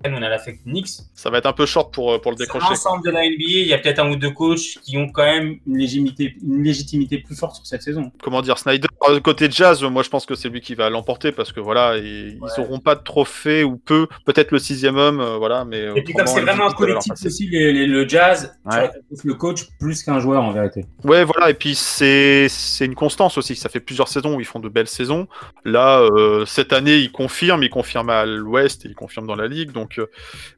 on a l'affect Knicks. Ça va être un peu short pour, euh, pour le décrocher. l'ensemble de la NBA, il y a peut-être un ou deux coachs qui ont quand même une légitimité, une légitimité plus forte sur cette saison. Comment dire, Snyder, côté Jazz, moi je pense que c'est lui qui va l'emporter parce que voilà, ils, ils Ouais. auront pas de trophée ou peu, peut-être le sixième homme, euh, voilà, mais. euh, Et puis comme c'est vraiment un collectif aussi, les- les- le jazz, tu Ouais. récompenses le coach plus qu'un joueur en vérité. Ouais, voilà, et puis c'est c'est une constance aussi. Ça fait plusieurs saisons où ils font de belles saisons. Là, euh, cette année, ils confirment, ils confirment à l'Ouest et ils confirment dans la ligue. Donc euh,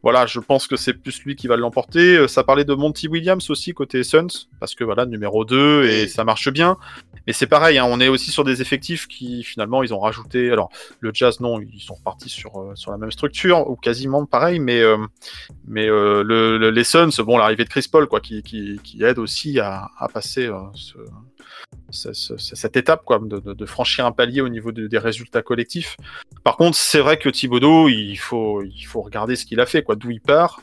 voilà, je pense que c'est plus lui qui va l'emporter. Euh, Ça parlait de Monty Williams aussi côté Suns, parce que voilà, numéro 2 et ça marche bien. Mais c'est pareil, hein, on est aussi sur des effectifs qui finalement ils ont rajouté. Alors le Jazz, non, ils sont repartis sur euh, sur la même structure ou quasiment pareil, mais euh, mais euh, le, le- les Suns, bon, l'arrivée de Chris Paul, quoi, qui, qui, aide aussi à, à passer euh, ce, ce- ce- ce- cette étape, quoi, de, de- franchir un palier au niveau de- des résultats collectifs. Par contre, c'est vrai que Thibodeau, il faut, il faut regarder ce qu'il a fait, quoi, d'où il part,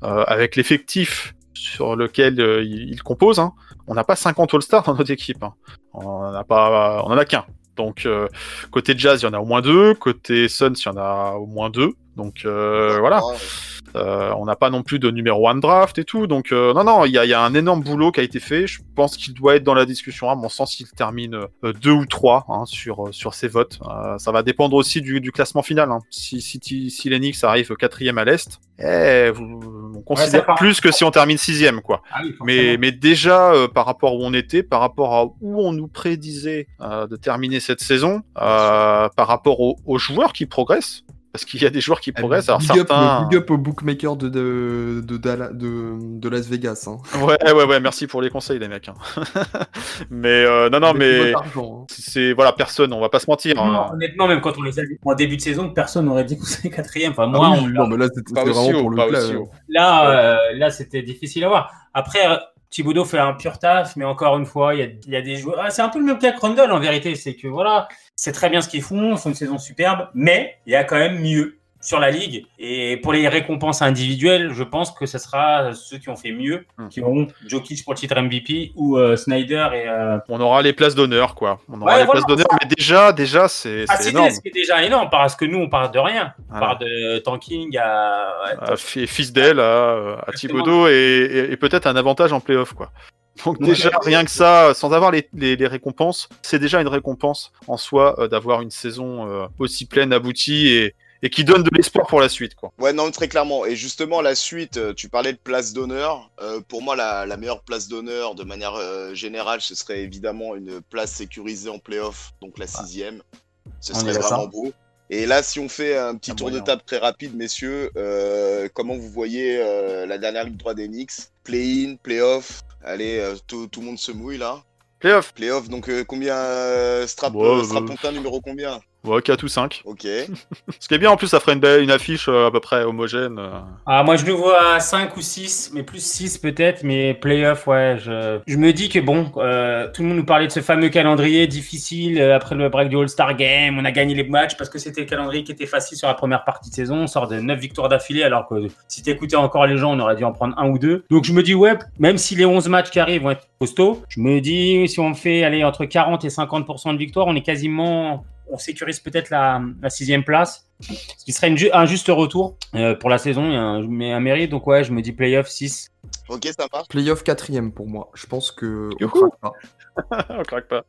avec l'effectif sur lequel euh, il, il compose. hein. On n'a pas 50 All-Stars dans notre équipe. hein. On en a pas, on en a qu'un. Donc euh, côté Jazz, il y en a au moins deux. Côté Suns, il y en a au moins deux. Donc euh, voilà. On n'a pas non plus de numéro 1 draft et tout. Donc, non, non, il y, a- il y a un énorme boulot qui a été fait. Je pense qu'il doit être dans la discussion. À mon sens, il termine deux ou trois hein, sur, sur ses votes. Ça va dépendre aussi du, du classement final. Si, si, si, si l'Enix arrive quatrième à l'Est, eh, vous- on considère plus que si on termine sixième, quoi. Ah oui, Mais, déjà, euh, par rapport où on était, par rapport à où on nous prédisait euh, de terminer cette saison, euh, par rapport aux, aux joueurs qui progressent, parce qu'il y a des joueurs qui progressent, alors big, up, certains... big up au bookmaker de, de, de, Dalla- de, de Las Vegas. Hein. Ouais, ouais, ouais, merci pour les conseils, les mecs. hein. mais euh, non, non, mais hein. c'est voilà, personne, on va pas se mentir. Honnêtement, hein. honnêtement, même quand on les a vus en début de saison, personne n'aurait dit qu'on serait quatrième. Enfin, moi, Ah oui, on- non, mais là, c'était vraiment haut, pour le plat, euh. là, euh, là, c'était difficile à voir. Après, euh, Thibodeau fait un pur taf, mais encore une fois, il y a, il y a des joueurs. Ah, c'est un peu le même cas que Rundle en vérité. C'est que voilà, c'est très bien ce qu'ils font, ils font une saison superbe, mais il y a quand même mieux sur la ligue. Et pour les récompenses individuelles, je pense que ce sera ceux qui ont fait mieux, Hmm. qui auront Jokic pour le titre MVP ou euh, Snyder et euh, On aura les places d'honneur, quoi. On aura Ouais, les voilà, places d'honneur, mais déjà, déjà, c'est Ah, c'est énorme. déjà énorme parce que nous, on part de rien. On Voilà. part de tanking à. À fi- fils d'elle, à, à Exactement. Thibodeau, et, et- et peut-être un avantage en playoff, quoi. Donc déjà, rien que ça, sans avoir les, les- les récompenses, c'est déjà une récompense en soi euh, d'avoir une saison euh, aussi pleine, aboutie et, et qui donne de l'espoir pour la suite, quoi. Ouais, non, très clairement. Et justement, la suite, euh, tu parlais de place d'honneur. Euh, pour moi, la, la meilleure place d'honneur, de manière euh, générale, ce serait évidemment une place sécurisée en playoff, donc la sixième. Ce On serait vraiment beau. Et là, si on fait un petit Ah, tour de table très rapide, messieurs, euh, comment vous voyez euh, la dernière ligue droit d'Enix Play-in, play-off. Allez, euh, tout, tout le monde se mouille là. Playoff, Play-off, donc euh, combien euh, Strap, Ouais, euh, bah- Strapontin numéro combien ouais, 4 ou 5. Ok. Ce qui est bien, en plus, ça ferait une, belle, une affiche euh, à peu près homogène. euh. Ah, moi, je le vois à 5 ou 6, mais plus 6 peut-être, mais playoff, ouais. Je, je me dis que bon, euh, tout le monde nous parlait de ce fameux calendrier difficile euh, après le break du All-Star Game. On a gagné les matchs parce que c'était le calendrier qui était facile sur la première partie de saison. On sort de 9 victoires d'affilée, alors que si t'écoutais encore les gens, on aurait dû en prendre un ou deux. Donc, je me dis, ouais, même si les 11 matchs qui arrivent vont être costauds, je me dis, si on fait aller entre 40 et 50% de victoire, on est quasiment. On sécurise peut-être la, la sixième place. Ce qui serait une ju- un juste retour euh, pour la saison, un, mais un mérite. Donc, ouais, je me dis playoff 6. Ok, ça marche. Playoff quatrième pour moi. Je pense que on craque pas. On craque pas.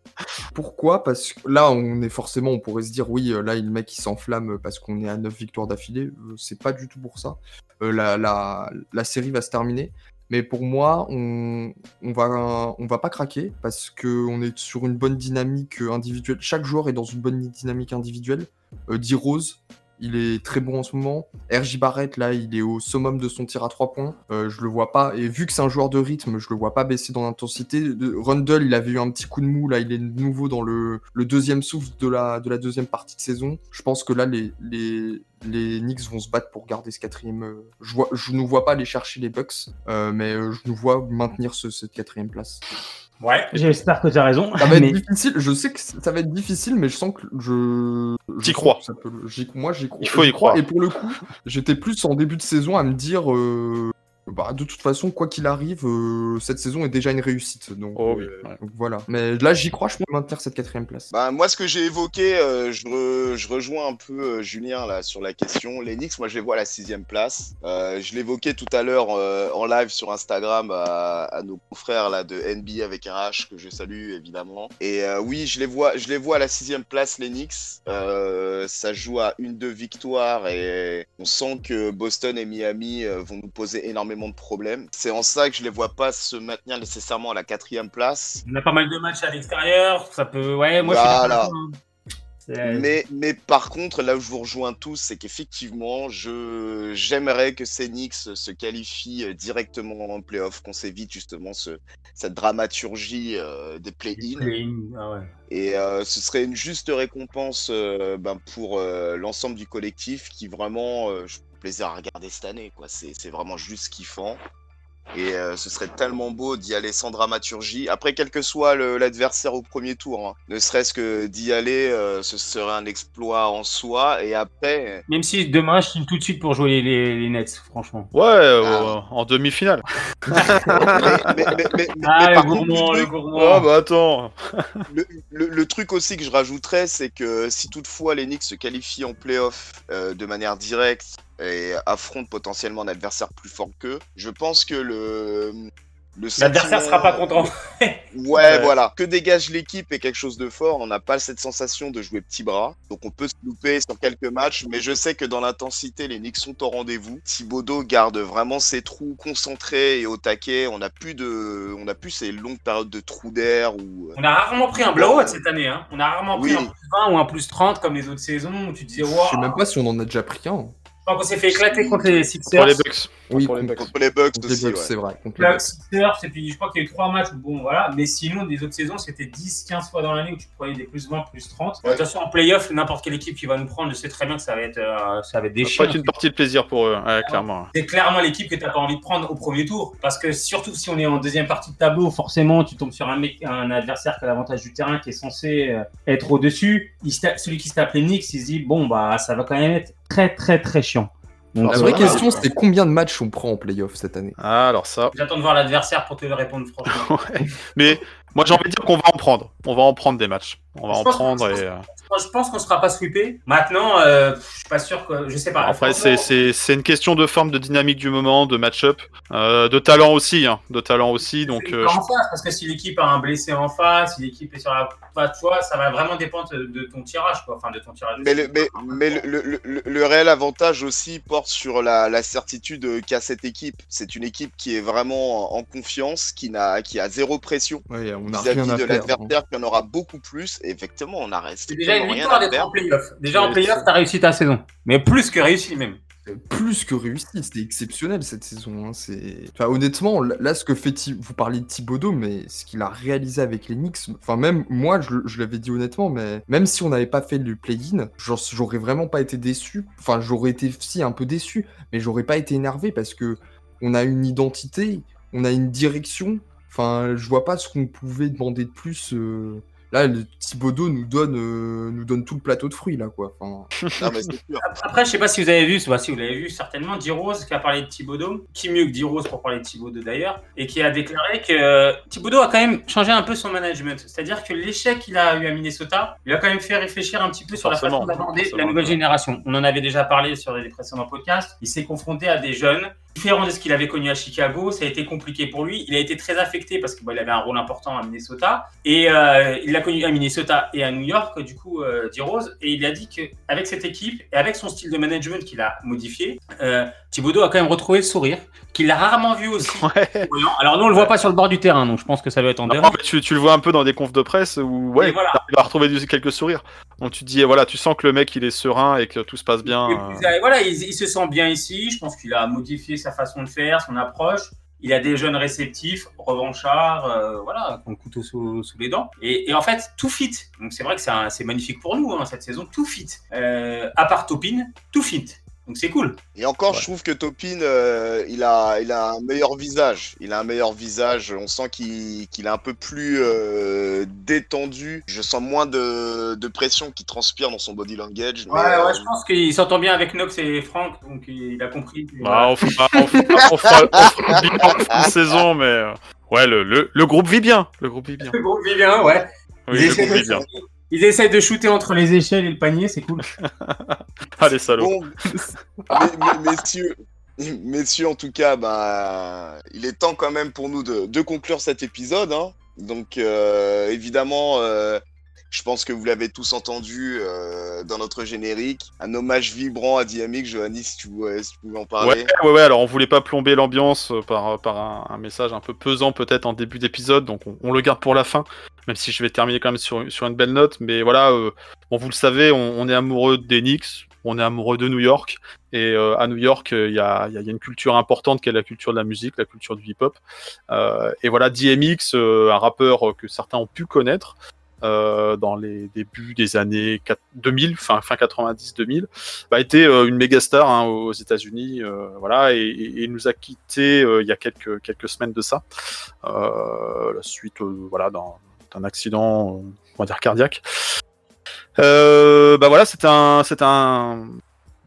Pourquoi? Parce que là, on est forcément, on pourrait se dire, oui, euh, là, le mec, il s'enflamme parce qu'on est à 9 victoires d'affilée. Euh, C'est pas du tout pour ça. Euh, la, la, la série va se terminer. Mais pour moi, on, va, pas craquer parce qu'on est sur une bonne dynamique euh, individuelle. Chaque joueur est dans une bonne dynamique individuelle. Euh, D-Rose, il est très bon en ce moment. RJ Barrett, là, il est au summum de son tir à 3 points. Euh, je le vois pas. Et vu que c'est un joueur de rythme, je le vois pas baisser dans l'intensité. Rundle, il avait eu un petit coup de mou. Là, il est de nouveau dans le, deuxième souffle de la, de la deuxième partie de saison. Je pense que là, les, Knicks vont se battre pour garder ce quatrième. euh, Je, vois, ne vois pas aller chercher les Bucks, euh, mais euh, je nous vois maintenir ce, cette quatrième place. Ouais, j'espère que tu as raison. Ça va être mais- difficile. Je sais que ça va être difficile, mais je sens que je. sens crois. que ça peut le- j'y- Moi, j'y crois. Il faut y j'y croire. Et pour le coup, j'étais plus en début de saison à me dire. euh, bah, de toute façon, quoi qu'il arrive, euh, cette saison est déjà une réussite. Donc, Oh oui, euh, ouais. donc voilà. Mais là, j'y crois, je peux maintenir cette quatrième place. Bah, moi, ce que j'ai évoqué, euh, je, re- je rejoins un peu euh, Julien là sur la question. Les Knicks, moi, je les vois à la sixième place. Euh, je l'évoquais tout à l'heure euh, en live sur Instagram à, à nos confrères là de NBA avec un H que je salue évidemment. Et euh, oui, je les vois, je les vois à la sixième place, les Knicks. Euh, ça joue à une deux victoires et on sent que Boston et Miami vont nous poser énormément de problèmes. C'est en ça que je les vois pas se maintenir nécessairement à la quatrième place. On a pas mal de matchs à l'extérieur, ça peut. Ouais, moi Voilà. je suis hein. Mais, mais par contre, là où je vous rejoins tous, c'est qu'effectivement, je j'aimerais que Knicks se qualifient euh, directement en playoff, qu'on s'évite justement ce, cette dramaturgie euh, des play-in. Ah ouais. Et euh, ce serait une juste récompense euh, ben, pour l'ensemble du collectif qui vraiment, je plaisir à regarder cette année. quoi. C'est c'est vraiment juste kiffant. Et euh, ce serait tellement beau d'y aller sans dramaturgie. Après, quel que soit le- l'adversaire au premier tour, hein, ne serait-ce que d'y aller, euh, ce serait un exploit en soi. Et après, Même si demain je signe tout de suite pour jouer les, Nets, franchement. Ouais, euh, Ah. en demi-finale. mais, mais- mais- mais- mais Ah, le gourmand, le gourmand. Oh bah attends. Le, le- le truc aussi que je rajouterais, c'est que si toutefois les Knicks se qualifient en playoff euh, de manière directe et affrontent potentiellement un adversaire plus fort qu'eux, je pense que le. L'adversaire sentiment- sera pas content. Ouais, voilà. Que dégage l'équipe est quelque chose de fort. On n'a pas cette sensation de jouer petit bras. Donc on peut se louper sur quelques matchs. Mais je sais que dans l'intensité, les Knicks sont au rendez-vous. Thibodeau garde vraiment ses trous concentrés et au taquet. On n'a plus de, on n'a plus ces longues périodes de trous d'air où. On a rarement pris un blowout cette année. Hein. On a rarement pris Oui. un plus 20 ou un plus 30 comme les autres saisons où tu te disais, Je waouh, sais même pas si on en a déjà pris un. Qu'on s'est fait éclater contre les Sixers. Oui, Pour les contre, Bucks. Contre les Bucks contre les Bucks, ouais. c'est vrai. Contre les Les Bucks. Sixers, et puis je crois qu'il y a eu trois matchs où, bon, voilà. Mais sinon, les autres saisons, c'était 10, 15 fois dans l'année où tu prenais des plus 20, plus 30. Ouais. De toute façon, en playoff, n'importe quelle équipe qui va nous prendre, je sais très bien que ça va être, euh, ça va être des Ça va pas chiens. être une partie de plaisir pour eux, ouais, clairement. C'est clairement l'équipe que tu n'as pas envie de prendre au premier tour. Parce que surtout si on est en deuxième partie de tableau, forcément, tu tombes sur un, mec, un adversaire qui a l'avantage du terrain, qui est censé euh, être au-dessus. Celui qui se tape les Knicks, il se dit, bon, bah, ça va quand même être très, très, très chiant. La vraie question, c'est combien de matchs on prend en playoff cette année? Ah, alors ça. J'attends de voir l'adversaire pour te le répondre, franchement. Ouais. Mais moi j'ai envie de dire qu'on va en prendre. On va en prendre des matchs. On va Je en prendre je et. euh, je pense qu'on ne sera pas sweepé. Maintenant, euh, je suis pas sûr que. Je sais pas. Après, Franchement, c'est- c'est c'est une question de forme, de dynamique du moment, de match-up, euh, de talent aussi, hein, de talent aussi. Donc, euh, en face, parce que si l'équipe a un blessé en face, si l'équipe est sur la. Enfin, tu vois, ça va vraiment dépendre de, ton tirage, quoi. Enfin, de ton tirage. Mais, le, mais, mais le, le- le- le réel avantage aussi porte sur la, la certitude qu'a cette équipe. C'est une équipe qui est vraiment en confiance, qui, n'a, qui a zéro pression Ouais, on a vis-à-vis rien à de hein. l'adversaire, qui en aura beaucoup plus. Effectivement, on a resté C'est déjà une victoire d'être en playoff. Déjà en Ouais, playoff, t'as réussi ta saison. Mais plus que réussi même. plus que réussi, c'était exceptionnel cette saison. hein, C'est, enfin, honnêtement, là, ce que fait Thi- vous parlez de Thibodeau, mais ce qu'il a réalisé avec les Knicks, enfin même moi, je, je l'avais dit honnêtement, mais même si on n'avait pas fait le play-in, j'aurais vraiment pas été déçu. Enfin, j'aurais été si un peu déçu, mais j'aurais pas été énervé parce que on a une identité, on a une direction. Enfin, je vois pas ce qu'on pouvait demander de plus. euh, Là, le Thibodeau nous donne, euh, nous donne tout le plateau de fruits là, quoi. Enfin, Non, mais c'est sûr. Après, je sais pas si vous avez vu, bah, si vous l'avez vu certainement, D-Rose qui a parlé de Thibodeau, qui mieux que D-Rose pour parler de Thibodeau d'ailleurs, et qui a déclaré que euh, Thibodeau a quand même changé un peu son management. C'est-à-dire que l'échec qu'il a eu à Minnesota, il a quand même fait réfléchir un petit peu sur la façon d'aborder la nouvelle génération. On en avait déjà parlé sur les précédents podcasts. Il s'est confronté à des jeunes différents de ce qu'il avait connu à Chicago. Ça a été compliqué pour lui. Il a été très affecté parce qu'il avait un rôle important à Minnesota. Et euh, il l'a connu à Minnesota et à New York, du coup, euh, D-Rose. Et il a dit qu'avec cette équipe et avec son style de management qu'il a modifié, euh, Thibodeau a quand même retrouvé le sourire, qu'il a rarement vu aussi. ouais. Alors nous, on le voit pas sur le bord du terrain, donc je pense que ça va être en dehors. tu, tu le vois un peu dans des confs de presse où ouais, voilà. il va retrouver quelques sourires. Donc tu te dis, voilà, tu sens que le mec il est serein et que tout se passe bien. Et puis, euh, voilà, il, il se sent bien ici. Je pense qu'il a modifié sa façon de faire, son approche. Il a des jeunes réceptifs, revanchards, euh, voilà, qui couteau sous, les dents. Et, en fait, tout fit. Donc c'est vrai que c'est magnifique pour nous, hein, cette saison, tout fit. Euh, à part Topin, tout fit. Donc c'est cool. Et encore, Ouais. je trouve que Topin, euh, il, a, il a un meilleur visage. Il a un meilleur visage. On sent qu'il qu'il est un peu plus euh, détendu. Je sens moins de, de pression qui transpire dans son body language. mais, Ouais, euh, ouais, je pense qu'il s'entend bien avec Nox et Franck, donc il a compris. Bah, on fera, on fera, on fera, on fera le bilan en fin de saison, mais ouais, le, le, le groupe vit bien. Le groupe vit bien. Le groupe vit bien, ouais. Oui, le groupe vit bien. Ils essaient de shooter entre les échelles et le panier, c'est cool. Allez, salaud. Bon, mais- mais- messieurs, messieurs, en tout cas, bah, il est temps quand même pour nous de, de conclure cet épisode. hein. Donc, euh, évidemment, euh, je pense que vous l'avez tous entendu euh, dans notre générique. Un hommage vibrant à DMX. Johanny, si tu, pouvais- tu en parler. Ouais, ouais, alors on voulait pas plomber l'ambiance euh, par, par un, message un peu pesant peut-être en début d'épisode, donc on, le garde pour la fin, même si je vais terminer quand même sur, sur une belle note, mais voilà, euh, vous le savez, on, est amoureux Knicks, on est amoureux de New York, et euh, à New York, euh, il y, a, y a- une culture importante qui est la culture de la musique, la culture du hip-hop, Euh, et voilà, DMX, euh, un rappeur que certains ont pu connaître, euh, dans les débuts des années 4 2000, fin, fin 90-2000, bah, a été euh, une méga star hein, aux États-Unis, euh, voilà, et, et- nous a quitté il y a quelques semaines de ça, euh, la suite, euh, voilà, d'un accident, euh, on va dire cardiaque. Euh, bah voilà, c'est un c'est un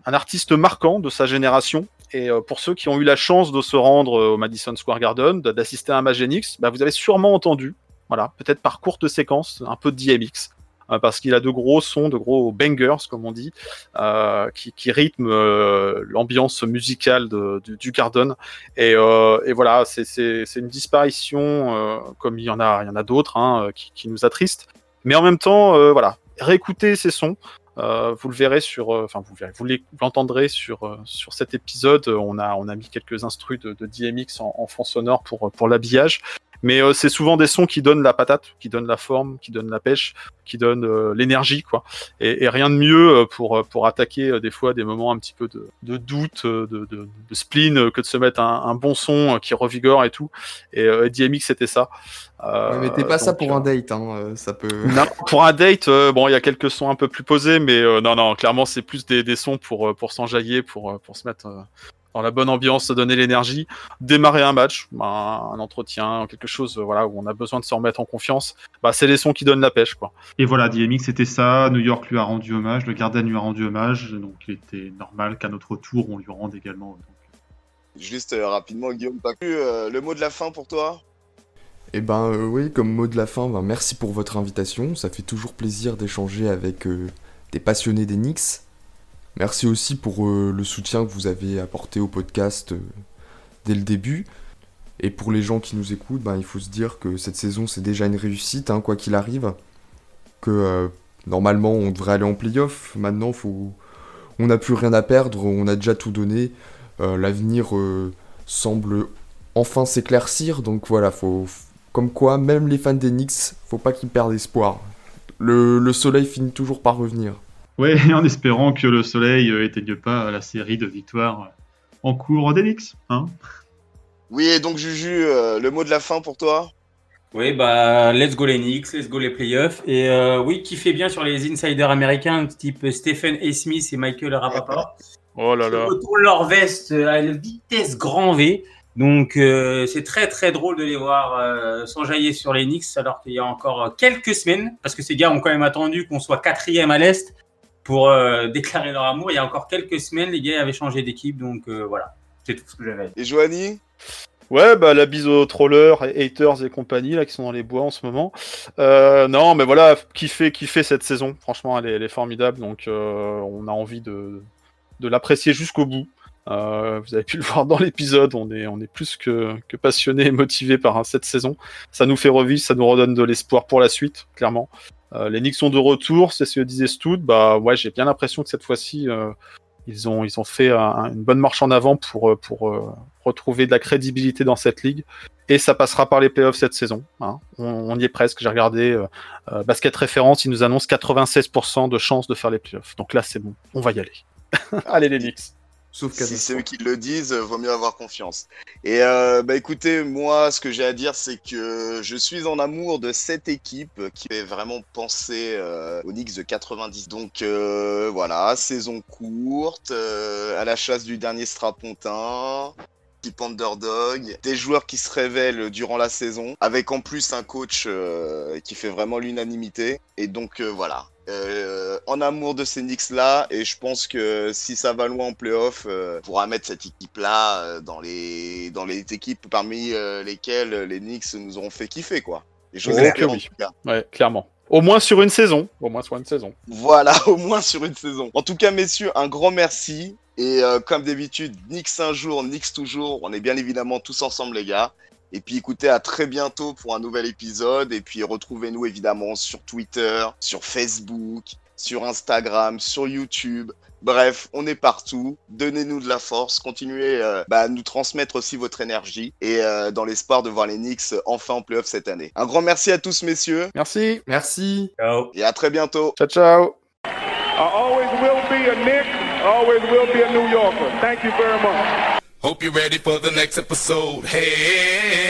artiste marquant de sa génération. Et euh, pour ceux qui ont eu la chance de se rendre euh, au Madison Square Garden, de- d'assister à un Magenix, bah, vous avez sûrement entendu, voilà, peut-être par courte séquence, un peu de DMX, euh, parce qu'il a de gros sons, de gros bangers, comme on dit, euh, qui, rythment euh, l'ambiance musicale de- du, du Garden. Et, voilà, c'est- une disparition, comme il y en a, il y en a d'autres, hein, qui, nous attristent. Mais en même temps, voilà, réécoutez ces sons. Vous le verrez sur, enfin vous, l'entendrez sur sur cet épisode. On a on a mis quelques instrus de, de DMX en, en fond sonore pour pour l'habillage. Mais euh, c'est souvent des sons qui donnent la patate, qui donnent la forme, qui donnent la pêche, qui donnent euh, l'énergie, quoi. Et, et rien de mieux euh, pour pour attaquer des fois des moments un petit peu de, de doute, de, de, de spleen, que de se mettre un, un bon son qui revigore et tout. Et DMX c'était ça. Euh, mais t'es pas ça pour un date, hein, ça peut. non, pour un date, euh, bon, il y a quelques sons un peu plus posés, mais euh, non, non, clairement, c'est plus des, des sons pour, pour s'enjailler, pour, pour se mettre dans la bonne ambiance, se donner l'énergie, démarrer un match, un, un entretien, quelque chose euh, voilà, où on a besoin de se remettre en confiance. Bah, c'est les sons qui donnent la pêche, quoi. Et voilà, DMX c'était ça, New York lui a rendu hommage, le Garden lui a rendu hommage, donc il était normal qu'à notre tour on lui rende également. Donc, Juste euh, rapidement, Guillaume, t'as vu euh, le mot de la fin pour toi? Eh ben euh, oui, comme mot de la fin, ben, merci pour votre invitation. Ça fait toujours plaisir d'échanger avec euh, des passionnés des Knicks. Merci aussi pour euh, le soutien que vous avez apporté au podcast euh, dès le début. Et pour les gens qui nous écoutent, ben, il faut se dire que cette saison c'est déjà une réussite, hein, quoi qu'il arrive. Que euh, normalement on devrait aller en playoff. Maintenant, faut... on n'a plus rien à perdre, on a déjà tout donné. L'avenir semble enfin s'éclaircir, donc voilà, faut, comme quoi, même les fans des Knicks, faut pas qu'ils perdent espoir. Le soleil finit toujours par revenir. Ouais, en espérant que le soleil euh, éteigne pas la série de victoires en cours d'Enix. Hein Oui, et donc Juju, euh, le mot de la fin pour toi? Oui, bah, let's go les Knicks, let's go les playoffs. Et euh, oui, qui fait bien sur les insiders américains, type Stephen A. Smith et Michael Rapaport. Oh là Ils là. retournent leur veste à une vitesse grand V. Donc, euh, c'est très très drôle de les voir euh, s'enjailler sur les Knicks alors qu'il y a encore quelques semaines, parce que ces gars ont quand même attendu qu'on soit quatrième à l'Est pour euh, déclarer leur amour. Il y a encore quelques semaines, les gars avaient changé d'équipe. Donc, euh, voilà, c'est tout ce que j'avais à dire. Et Johanny Ouais, bah la bise aux trollers, haters et compagnie là qui sont dans les bois en ce moment. Euh, non, mais voilà, kiffer, kiffer cette saison. Franchement, elle est, elle est formidable. Donc, euh, on a envie de, de l'apprécier jusqu'au bout. Euh, vous avez pu le voir dans l'épisode. On est, on est plus que, que passionné et motivé par hein, cette saison. Ça nous fait revivre, ça nous redonne de l'espoir pour la suite, clairement. Euh, les Knicks sont de retour, c'est ce que disait Stout. Bah ouais, j'ai bien l'impression que cette fois-ci, euh, ils ont, fait un- une bonne marche en avant pour, euh, retrouver de la crédibilité dans cette ligue. Et ça passera par les playoffs cette saison. hein. On, y est presque. J'ai regardé Basket Référence, ils nous annoncent 96% de chances de faire les playoffs. Donc là, c'est bon. On va y aller. Allez les Knicks. Sauf Si catastrophe. c'est eux qui le disent, vaut mieux avoir confiance. Et euh, bah écoutez, moi, ce que j'ai à dire, c'est que je suis en amour de cette équipe qui fait vraiment penser euh, aux Knicks de 90. Donc euh, voilà, saison courte, euh, à la chasse du dernier strapontin. Type underdog, des joueurs qui se révèlent durant la saison, avec en plus un coach euh, qui fait vraiment l'unanimité. Et donc euh, voilà, euh, en amour de ces Knicks là et je pense que si ça va loin en playoff euh, on pourra mettre cette équipe là dans les dans les équipes parmi euh, lesquelles les Knicks nous auront fait kiffer quoi et j'ose Ok, l'espérer en oui. tout cas. Ouais, clairement. Au moins sur une saison. Au moins sur une saison. Voilà, au moins sur une saison. En tout cas, messieurs, un grand merci. Et euh, comme d'habitude, Knicks un jour, Knicks toujours. On est bien évidemment tous ensemble, les gars. Et puis écoutez, à très bientôt pour un nouvel épisode. Et puis retrouvez-nous évidemment sur Twitter, sur Facebook, sur Instagram, sur YouTube. Bref, on est partout. Donnez-nous de la force. Continuez euh, bah, à nous transmettre aussi votre énergie. Et euh, dans l'espoir de voir les Knicks enfin en playoff cette année. Un grand merci à tous, messieurs. Merci. Merci. Ciao. Et à très bientôt. Ciao, ciao. I always will be a Nick, always will be a New Yorker. Thank you very much. Hope you're ready for the next episode. Hey.